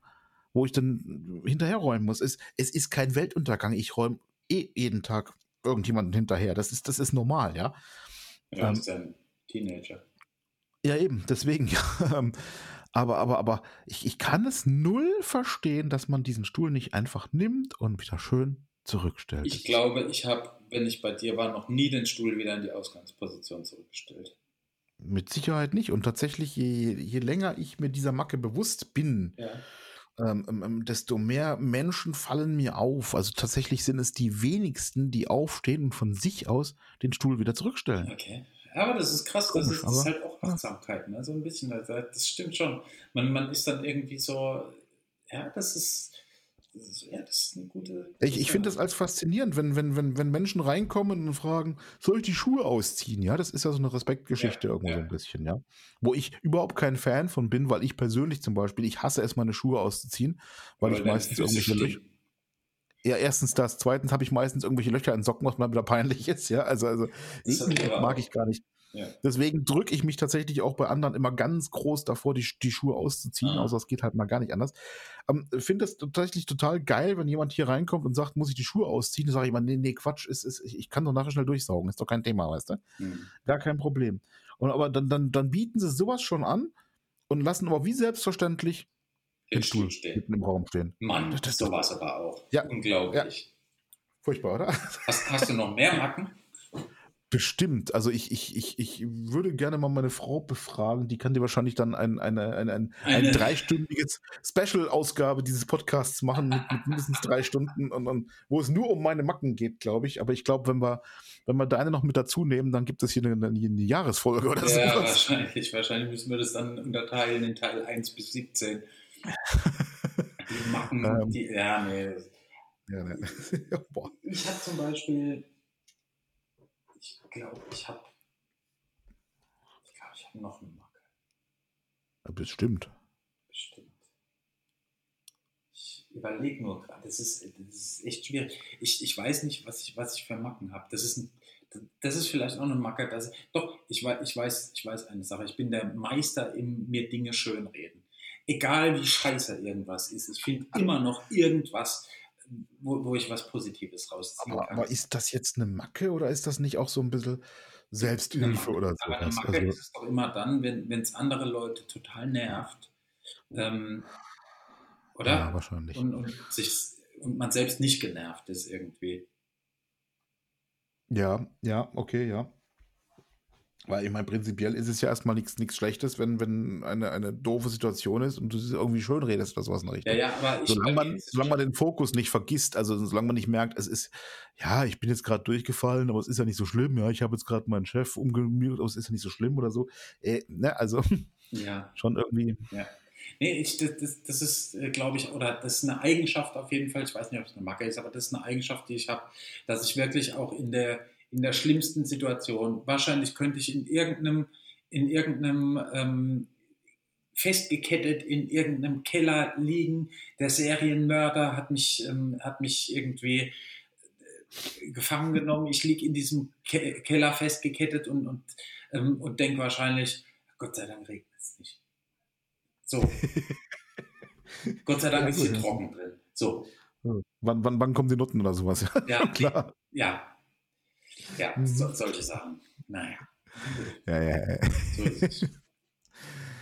wo ich dann hinterher räumen muss. Es, es ist kein Weltuntergang, ich räume eh jeden Tag irgendjemanden hinterher, das ist, das ist normal, ja. Ja, ähm, ist ein Teenager. Ja, eben, deswegen, ja. Aber, aber, aber ich, ich kann es null verstehen, dass man diesen Stuhl nicht einfach nimmt und wieder schön zurückstellt. Ich glaube, ich habe, wenn ich bei dir war, noch nie den Stuhl wieder in die Ausgangsposition zurückgestellt. Mit Sicherheit nicht. Und tatsächlich, je, je länger ich mir dieser Macke bewusst bin, ja. ähm, ähm, ähm desto mehr Menschen fallen mir auf. Also tatsächlich sind es die wenigsten, die aufstehen und von sich aus den Stuhl wieder zurückstellen. Okay. Aber das ist krass, Komisch, das, ist, das ist, halt auch Achtsamkeit, ne? so ein bisschen. Das stimmt schon. Man, man ist dann irgendwie so, ja, das ist, das ist, ja, das ist eine gute. Ich, ich finde das als faszinierend, wenn, wenn, wenn, wenn Menschen reinkommen und fragen, soll ich die Schuhe ausziehen? Ja, das ist ja so eine Respektgeschichte ja, irgendwo ja. so ein bisschen, ja. Wo ich überhaupt kein Fan von bin, weil ich persönlich zum Beispiel, ich hasse es, meine Schuhe auszuziehen, weil, weil ich meistens irgendwelche Löcher. Ja, erstens das. Zweitens habe ich meistens irgendwelche Löcher in Socken, was mir wieder peinlich ist. Ja, also, also ich, mag ich gar nicht. Ja. Deswegen drücke ich mich tatsächlich auch bei anderen immer ganz groß davor, die, die Schuhe auszuziehen, ah. außer es geht halt mal gar nicht anders. Ähm, Finde es tatsächlich total geil, wenn jemand hier reinkommt und sagt, muss ich die Schuhe ausziehen? Dann sage ich immer, nee, nee, Quatsch, ist, ist, ich kann doch nachher schnell durchsaugen, ist doch kein Thema, weißt du? Mhm. Gar kein Problem. Und aber dann, dann, dann bieten sie sowas schon an und lassen aber wie selbstverständlich den Stuhl stehen. mitten im Raum stehen. Mann, das, das sowas aber auch. Ja. Unglaublich. Ja. Furchtbar, oder? Hast, hast du noch mehr Macken? Bestimmt. Also ich, ich, ich, ich würde gerne mal meine Frau befragen. Die kann dir wahrscheinlich dann ein, eine, ein, ein, ein dreistündiges Special-Ausgabe dieses Podcasts machen mit, mit mindestens drei Stunden und, und, wo es nur um meine Macken geht, glaube ich. Aber ich glaube, wenn wir, wenn wir deine noch mit dazu nehmen, dann gibt es hier eine, eine, eine Jahresfolge oder so. Ja, sowas. wahrscheinlich. Wahrscheinlich müssen wir das dann unterteilen in Teil 1 bis 17. die Macken, ähm, die, ja, nee. Ja, nee. ich habe zum Beispiel ich glaube, ich habe. Ich glaube, ich habe noch eine Macke. Ja, bestimmt. Bestimmt. Ich überlege nur gerade. Das ist, das ist echt schwierig. Ich, ich weiß nicht, was ich, was ich für Macken habe. Das ist, ein, das ist vielleicht auch eine Macke. Dass, doch, ich weiß, ich, weiß, ich weiß eine Sache. Ich bin der Meister im mir Dinge schönreden. Egal wie scheiße irgendwas ist. Ich finde immer noch irgendwas, wo, wo ich was Positives rausziehen aber, kann. Aber ist das jetzt eine Macke oder ist das nicht auch so ein bisschen Selbsthilfe oder so? Aber eine Macke also, ist es doch immer dann, wenn es andere Leute total nervt. Ähm, oder? Ja, wahrscheinlich. Und, und, sich, und man selbst nicht genervt ist irgendwie. Ja, ja, okay, ja. Weil ich meine, prinzipiell ist es ja erstmal nichts Schlechtes, wenn, wenn eine, eine doofe Situation ist und du irgendwie schön redest oder sowas in der Richtung. Ja, ja, aber ich solange man, solange man den Fokus nicht vergisst, also solange man nicht merkt, es ist, ja, ich bin jetzt gerade durchgefallen, aber es ist ja nicht so schlimm, ja, ich habe jetzt gerade meinen Chef umgemüht, aber es ist ja nicht so schlimm oder so. Äh, ne, also ja. schon irgendwie. Ja. Nee, ich, das, das ist, äh, glaube ich, oder das ist eine Eigenschaft auf jeden Fall, ich weiß nicht, ob es eine Macke ist, aber das ist eine Eigenschaft, die ich habe, dass ich wirklich auch in der in der schlimmsten Situation. Wahrscheinlich könnte ich in irgendeinem, in irgendeinem ähm, festgekettet in irgendeinem Keller liegen. Der Serienmörder hat mich, ähm, hat mich irgendwie äh, gefangen genommen. Ich liege in diesem Ke Keller festgekettet und, und, ähm, und denke wahrscheinlich, Gott sei Dank regnet es nicht. So. Gott sei Dank ja, ist hier trocken drin. So. Wann, wann, wann kommen die Nutten oder sowas? Ja, klar. Ja. Ja, mhm. so, solche Sachen. Naja. Ja, ja, ja. So ist es.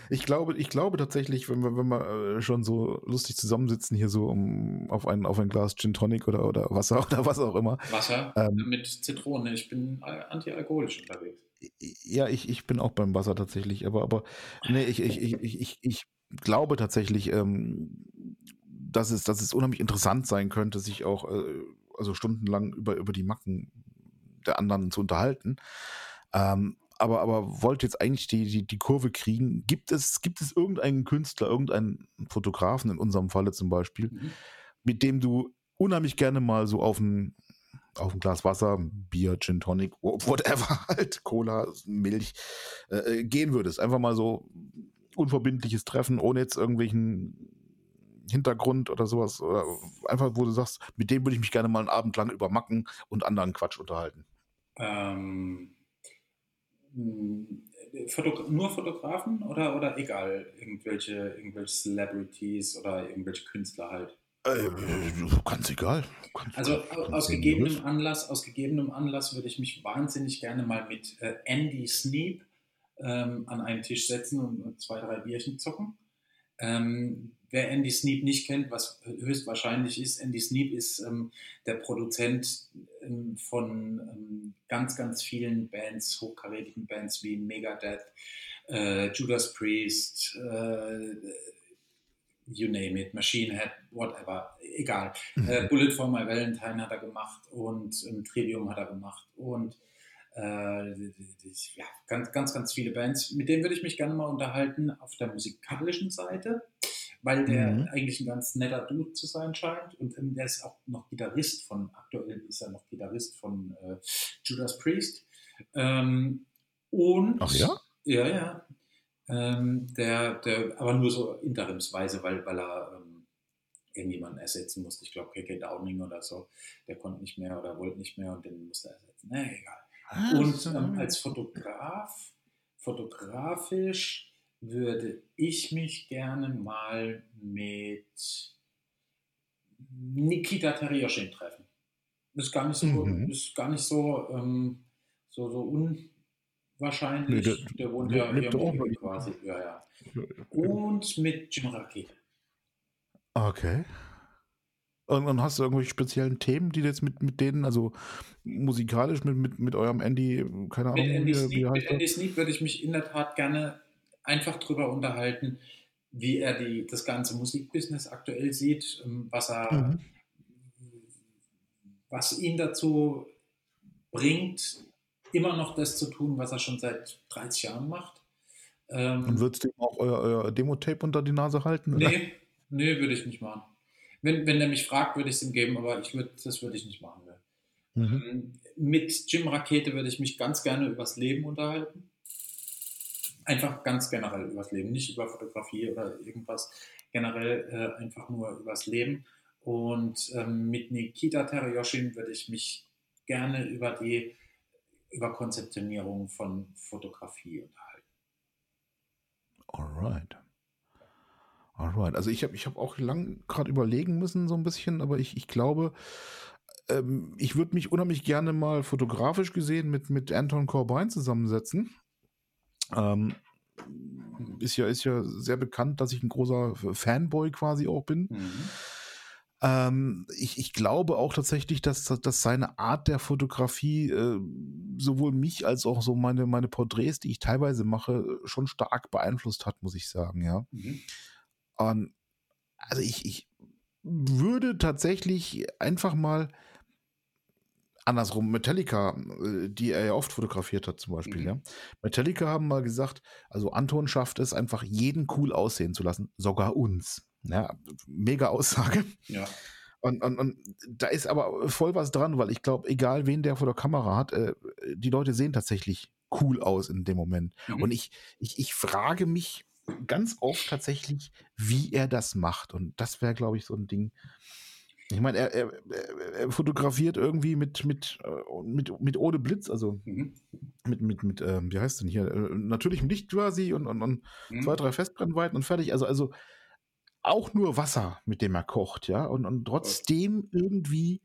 Ich glaube, ich glaube tatsächlich, wenn wir, wenn wir äh, schon so lustig zusammensitzen hier so um, auf, ein, auf ein Glas Gin Tonic oder, oder Wasser oder was auch immer. Wasser ähm, mit Zitrone. Ich bin antialkoholisch unterwegs. Ja, ich, ich bin auch beim Wasser tatsächlich, aber, aber nee, ich, ich, ich, ich, ich, ich glaube tatsächlich, ähm, dass, es, dass es unheimlich interessant sein könnte, sich auch äh, also stundenlang über, über die Macken der anderen zu unterhalten. Ähm, aber, aber wollte jetzt eigentlich die, die, die Kurve kriegen. Gibt es, gibt es irgendeinen Künstler, irgendeinen Fotografen, in unserem Falle zum Beispiel, mhm. mit dem du unheimlich gerne mal so auf ein, auf ein Glas Wasser, Bier, Gin Tonic, whatever, halt, Cola, Milch, äh, äh, gehen würdest? Einfach mal so unverbindliches Treffen, ohne jetzt irgendwelchen Hintergrund oder sowas. Oder einfach, wo du sagst, mit dem würde ich mich gerne mal einen Abend lang über Macken und anderen Quatsch unterhalten. Ähm, Foto nur Fotografen oder, oder egal, irgendwelche, irgendwelche Celebrities oder irgendwelche Künstler halt? Äh, ganz egal. Ganz also ganz aus gegebenem Anlass, aus gegebenem Anlass würde ich mich wahnsinnig gerne mal mit äh, Andy Sneap ähm, an einen Tisch setzen und, und zwei, drei Bierchen zocken. Ähm, wer Andy Sneap nicht kennt, was höchstwahrscheinlich ist, Andy Sneap ist ähm, der Produzent ähm, von ähm, ganz, ganz vielen Bands, hochkarätigen Bands wie Megadeth, äh, Judas Priest, äh, you name it, Machine Head, whatever, egal. Mhm. Äh, Bullet for My Valentine hat er gemacht und ähm, Trivium hat er gemacht und äh, ja, ganz, ganz, ganz viele Bands. Mit denen würde ich mich gerne mal unterhalten auf der musikalischen Seite, weil der mhm. eigentlich ein ganz netter Dude zu sein scheint. Und ähm, der ist auch noch Gitarrist von, aktuell ist er noch Gitarrist von äh, Judas Priest. Ähm, und Ach ja? Ja, ja. Ähm, der, der, aber nur so interimsweise, weil, weil er ähm, irgendjemanden ersetzen musste. Ich glaube, KK Downing oder so. Der konnte nicht mehr oder wollte nicht mehr und den musste er ersetzen. Na, egal. Ah, und ähm, als Fotograf, fotografisch würde ich mich gerne mal mit Nikita Terioschin treffen. Ist gar nicht so, mhm. ist gar nicht so, ähm, so, so unwahrscheinlich. Nee, der, der, wohnt ja hier im quasi. Ja, ja. Und mit Jim Rakete. Okay. Und, und hast du irgendwelche speziellen Themen, die du jetzt mit, mit denen, also musikalisch mit, mit, mit eurem Andy, keine Ahnung, mit Andy wie, Sneak, Mit Andy Sneak würde ich mich in der Tat gerne einfach drüber unterhalten, wie er die, das ganze Musikbusiness aktuell sieht, ähm, was er, mhm. was ihn dazu bringt, immer noch das zu tun, was er schon seit 30 Jahren macht. Ähm, Und würdest du ihm auch euer, euer Demo-Tape unter die Nase halten? Oder? Nee, nee, würde ich nicht machen. Wenn, wenn er mich fragt, würde ich es ihm geben, aber ich würd, das würde ich nicht machen. Mhm. Ähm, mit Jim Rakete würde ich mich ganz gerne übers Leben unterhalten. Einfach ganz generell übers Leben, nicht über Fotografie oder irgendwas. Generell äh, einfach nur übers Leben. Und ähm, mit Nikita Terayoshin würde ich mich gerne über die über Konzeptionierung von Fotografie unterhalten. Alright. Alright. Also ich habe ich hab auch lang gerade überlegen müssen, so ein bisschen, aber ich, ich glaube, ähm, ich würde mich unheimlich gerne mal fotografisch gesehen mit, mit Anton Corbijn zusammensetzen. Ähm, ist ja, ist ja sehr bekannt, dass ich ein großer Fanboy quasi auch bin. Mhm. Ähm, ich, ich glaube auch tatsächlich, dass, dass seine Art der Fotografie äh, sowohl mich als auch so meine, meine Porträts, die ich teilweise mache, schon stark beeinflusst hat, muss ich sagen, ja. Mhm. Und also ich, ich würde tatsächlich einfach mal andersrum Metallica, äh, die er ja oft fotografiert hat zum Beispiel, mhm. ja. Metallica haben mal gesagt, also Anton schafft es einfach jeden cool aussehen zu lassen, sogar uns. Ja, mega Aussage. Ja. Und, und, und da ist aber voll was dran, weil ich glaube, egal wen der vor der Kamera hat, äh, die Leute sehen tatsächlich cool aus in dem Moment. Mhm. Und ich, ich, ich frage mich, ganz oft tatsächlich, wie er das macht. Und das wäre, glaube ich, so ein Ding. Ich meine, er, er, er, fotografiert irgendwie mit, mit, äh, mit, mit ohne Blitz, also mhm. mit, mit, mit ähm, wie heißt denn hier, äh, natürlichem Licht quasi und, und, und mhm. zwei, drei Festbrennweiten und fertig. Also, also auch nur Wasser, mit dem er kocht, ja. Und, und trotzdem irgendwie,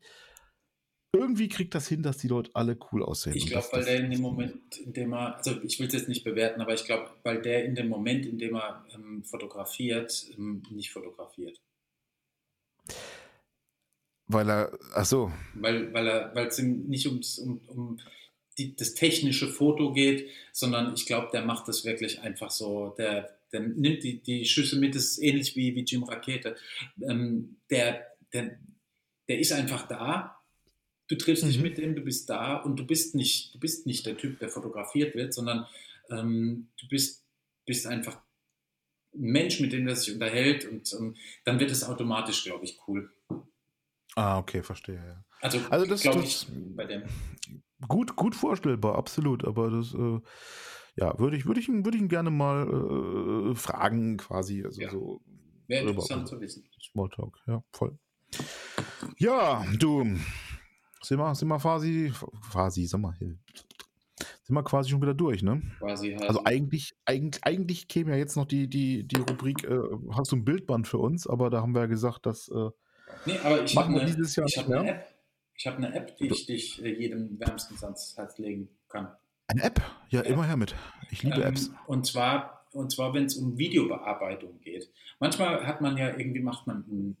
irgendwie kriegt das hin, dass die dort alle cool aussehen. Ich glaube, weil der in dem Moment, in dem er, also ich will es jetzt nicht bewerten, aber ich glaube, weil der in dem Moment, in dem er ähm, fotografiert, ähm, nicht fotografiert. Weil er, ach so. Weil, weil er, weil es ihm nicht ums, um, um die, das technische Foto geht, sondern ich glaube, der macht das wirklich einfach so, der, der nimmt die, die Schüsse mit, das ist ähnlich wie, wie Jim Rakete. Ähm, der, der, der ist einfach da. Du triffst mhm. dich mit dem, du bist da und du bist nicht, du bist nicht der Typ, der fotografiert wird, sondern ähm, du bist, bist einfach ein Mensch, mit dem er sich unterhält und ähm, dann wird es automatisch, glaube ich, cool. Ah, okay, verstehe. Ja. Also, also das glaube ich bei dem. Gut, gut vorstellbar, absolut. Aber das, äh, ja, würde ich, würde ich, würde ich ihn gerne mal äh, fragen, quasi. Also ja. so. Wäre interessant zu wissen. Smalltalk, ja, voll. Ja, du, sind wir, sind wir quasi, quasi, sag mal, sind wir quasi schon wieder durch, ne? Quasi halt. Also eigentlich, eigentlich, eigentlich käme ja jetzt noch die, die, die Rubrik, äh, hast du ein Bildband für uns, aber da haben wir ja gesagt, dass äh, Nee, aber ich habe eine, hab eine App. Ich habe eine App, die ich dich äh, jedem wärmstens ans Herz legen kann. Eine App? Ja, immer her mit. Ich liebe ähm, Apps. Und zwar, und zwar wenn es um Videobearbeitung geht. Manchmal hat man ja irgendwie, macht man ein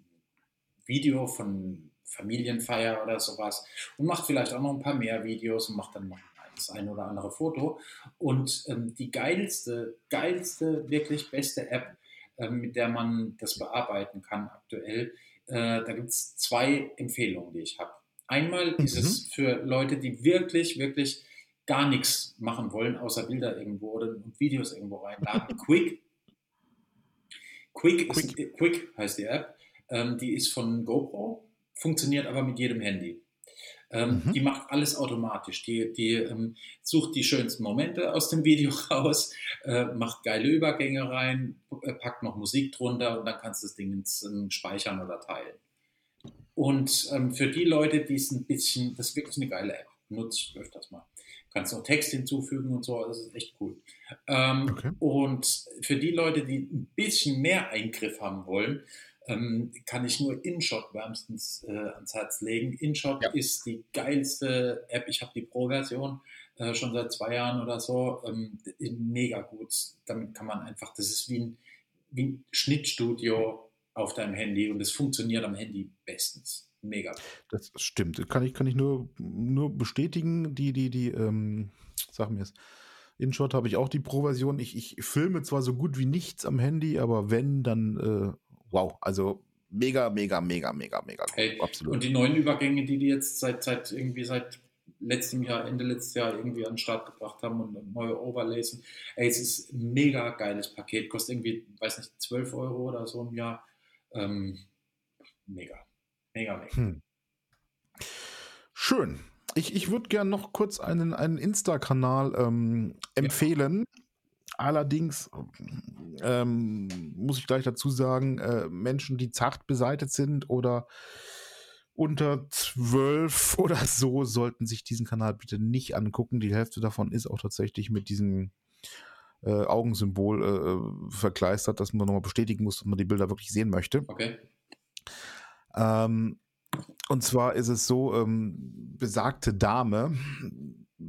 Video von Familienfeier oder sowas und macht vielleicht auch noch ein paar mehr Videos und macht dann noch das ein oder andere Foto. Und ähm, die geilste, geilste, wirklich beste App, ähm, mit der man das bearbeiten kann aktuell, äh, da gibt es zwei Empfehlungen, die ich habe. Einmal mhm. ist es für Leute, die wirklich, wirklich gar nichts machen wollen, außer Bilder irgendwo oder und Videos irgendwo reinladen. Quick. Quick, Quick. Ist, Quick heißt die App. Ähm, die ist von GoPro, funktioniert aber mit jedem Handy. Ähm, mhm. Die macht alles automatisch. Die, die ähm, sucht die schönsten Momente aus dem Video raus, äh, macht geile Übergänge rein, äh, packt noch Musik drunter und dann kannst du das Ding ins, ähm, speichern oder teilen. Und ähm, für die Leute, die es ein bisschen, das ist wirklich eine geile App, nutze ich öfters mal. Du kannst auch Text hinzufügen und so, das ist echt cool. Ähm, okay. Und für die Leute, die ein bisschen mehr Eingriff haben wollen, ähm, kann ich nur InShot wärmstens äh, ans Herz legen. InShot ja. ist die geilste App. Ich habe die Pro-Version äh, schon seit zwei Jahren oder so. Ähm, mega gut. Damit kann man einfach, das ist wie ein, wie ein Schnittstudio auf deinem Handy und es funktioniert am Handy bestens. Mega. Das stimmt. Kann ich, kann ich nur, nur bestätigen. Die, die, die, ähm, sag mir es. InShot habe ich auch die Pro-Version. Ich, ich filme zwar so gut wie nichts am Handy, aber wenn, dann äh, wow, also mega, mega, mega, mega, mega. Hey, absolut. Und die neuen Übergänge, die die jetzt seit, seit irgendwie seit letztem Jahr, Ende letztes Jahr irgendwie an den Start gebracht haben und neue Overlays. Ey, es ist ein mega geiles Paket, kostet irgendwie, weiß nicht, 12 Euro oder so im Jahr. Ähm, mega, mega, mega. Hm. Schön. Ich, ich würde gerne noch kurz einen, einen Insta-Kanal ähm, empfehlen. Ja. Allerdings ähm, muss ich gleich dazu sagen, äh, Menschen, die zart beseitet sind oder unter zwölf oder so, sollten sich diesen Kanal bitte nicht angucken. Die Hälfte davon ist auch tatsächlich mit diesem äh, Augensymbol äh, verkleistert, dass man nochmal bestätigen muss, dass man die Bilder wirklich sehen möchte. Okay. Ähm, und zwar ist es so, ähm, besagte Dame,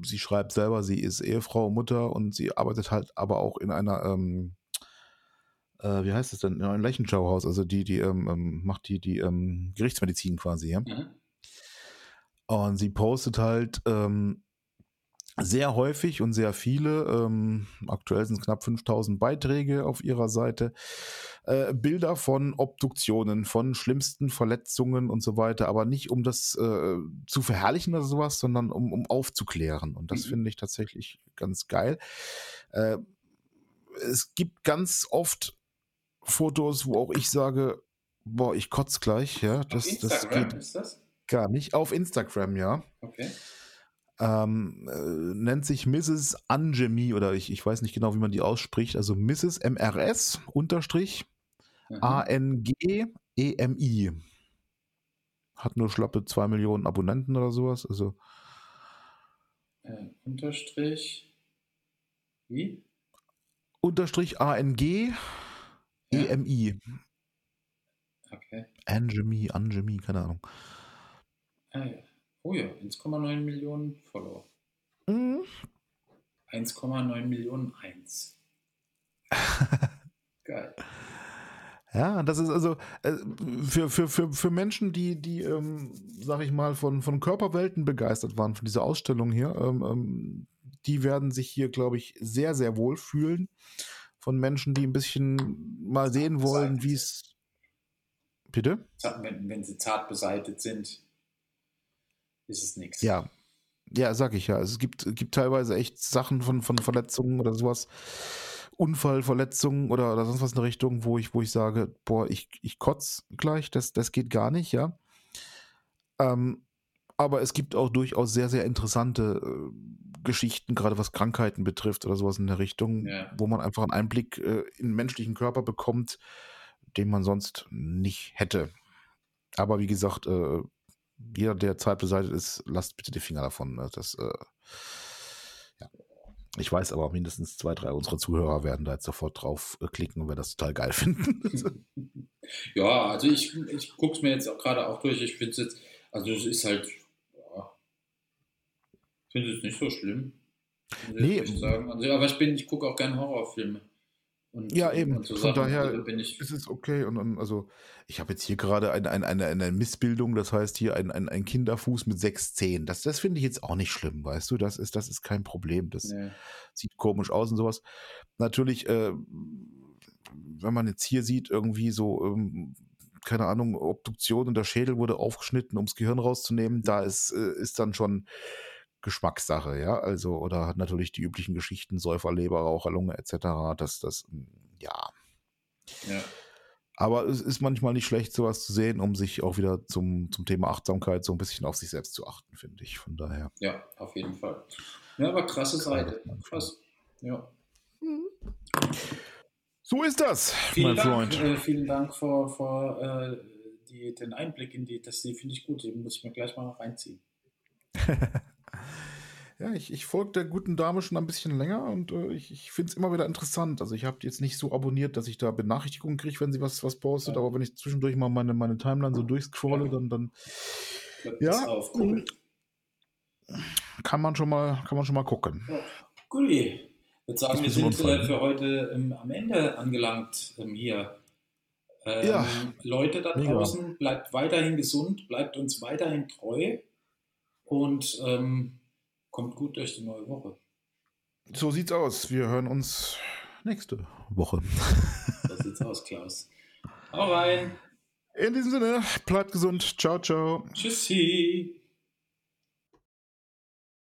sie schreibt selber, sie ist Ehefrau, Mutter und sie arbeitet halt aber auch in einer, ähm, äh, wie heißt es denn, in einem Leichenschauhaus, also die, die ähm, ähm, macht die, die ähm, Gerichtsmedizin quasi, ja. Mhm. Und sie postet halt ähm, sehr häufig und sehr viele, ähm, aktuell sind es knapp 5000 Beiträge auf ihrer Seite, äh, Bilder von Obduktionen, von schlimmsten Verletzungen und so weiter, aber nicht um das äh, zu verherrlichen oder sowas, sondern um, um aufzuklären. Und das mhm. finde ich tatsächlich ganz geil. Äh, es gibt ganz oft Fotos, wo auch ich sage, boah, ich kotze gleich, ja. Das, das geht das? gar nicht. Auf Instagram, ja. Okay. Ähm, äh, nennt sich Mrs. Angemi oder ich, ich weiß nicht genau, wie man die ausspricht. Also Mrs. MRS unterstrich mhm. A-N-G-E-M-I. hat nur schlappe 2 Millionen Abonnenten oder sowas. Also. Äh, unterstrich. Wie? Unterstrich ANG. EMI. Okay. Angemi, Angemi, keine Ahnung. Ah, ja. Oh ja, 1,9 Millionen Follower. Mhm. 1,9 Millionen 1. Geil. Ja, das ist also äh, für, für, für, für Menschen, die, die ähm, sag ich mal, von, von Körperwelten begeistert waren, von dieser Ausstellung hier, ähm, ähm, die werden sich hier, glaube ich, sehr, sehr wohl fühlen. Von Menschen, die ein bisschen mal sehen wollen, wie es. Bitte? Wenn, wenn sie zart beseitigt sind, ist es nichts. Ja. Ja, sag ich ja. Es gibt, gibt teilweise echt Sachen von, von Verletzungen oder sowas. Unfallverletzungen oder, oder sonst was in der Richtung, wo ich, wo ich sage, boah, ich, ich kotz gleich, das, das geht gar nicht, ja. Ähm, aber es gibt auch durchaus sehr, sehr interessante äh, Geschichten, gerade was Krankheiten betrifft oder sowas in der Richtung, Ja. wo man einfach einen Einblick äh, in den menschlichen Körper bekommt, den man sonst nicht hätte. Aber wie gesagt, äh, jeder, der Zeit beseitigt ist, lasst bitte die Finger davon. ne? Das, äh, ja. Ich weiß aber, mindestens zwei, drei unserer Zuhörer werden da jetzt sofort drauf äh, klicken und werden das total geil finden. Ja, also ich, ich gucke es mir jetzt auch gerade auch durch. Ich finde es jetzt, also es ist halt, ja, ich finde es nicht so schlimm. ich Nee. echt sagen. Also, aber ich bin, ich gucke auch gerne Horrorfilme. Und, Ja, eben. Und so Von Sachen, daher also bin ich, es ist okay. Und, und also, ich habe jetzt hier gerade ein, ein, eine, eine Missbildung, das heißt hier ein, ein, ein Kinderfuß mit sechs Zehen. Das, das finde ich jetzt auch nicht schlimm, weißt du? Das ist, das ist kein Problem. Das nee. sieht komisch aus und sowas. Natürlich, äh, wenn man jetzt hier sieht, irgendwie so, ähm, keine Ahnung, Obduktion und der Schädel wurde aufgeschnitten, ums Gehirn rauszunehmen, da ist, äh, ist dann schon Geschmackssache, ja. Also, oder hat natürlich die üblichen Geschichten, Säufer, Leber, Raucher, Lunge etc. Das, das, mm, ja. ja. Aber es ist manchmal nicht schlecht, sowas zu sehen, um sich auch wieder zum, zum Thema Achtsamkeit so ein bisschen auf sich selbst zu achten, finde ich. Von daher. ja, auf jeden Fall. Ja, aber krasse Seite. Krass. Ja. So ist das, Vielen mein Dank, Freund. äh, vielen Dank für, für äh, die, den Einblick in die, das finde ich gut, den muss ich mir gleich mal reinziehen. Ja, ich, ich folge der guten Dame schon ein bisschen länger und äh, ich, ich finde es immer wieder interessant. Also ich habe jetzt nicht so abonniert, dass ich da Benachrichtigungen kriege, wenn sie was, was postet, Ja. aber wenn ich zwischendurch mal meine, meine Timeline so durchscrolle, Ja. dann, dann Ja, auf, cool. kann man schon mal, kann man schon mal gucken. Ja, Guti. Ich würde sagen, wir sind äh, für heute ähm, am Ende angelangt ähm, hier. Ähm, Ja. Leute da Mega. draußen, bleibt weiterhin gesund, bleibt uns weiterhin treu und ähm, kommt gut durch die neue Woche. So sieht's aus. Wir hören uns nächste Woche. So sieht's aus, Klaus. Hau rein. In diesem Sinne, bleibt gesund. Ciao, ciao. Tschüssi.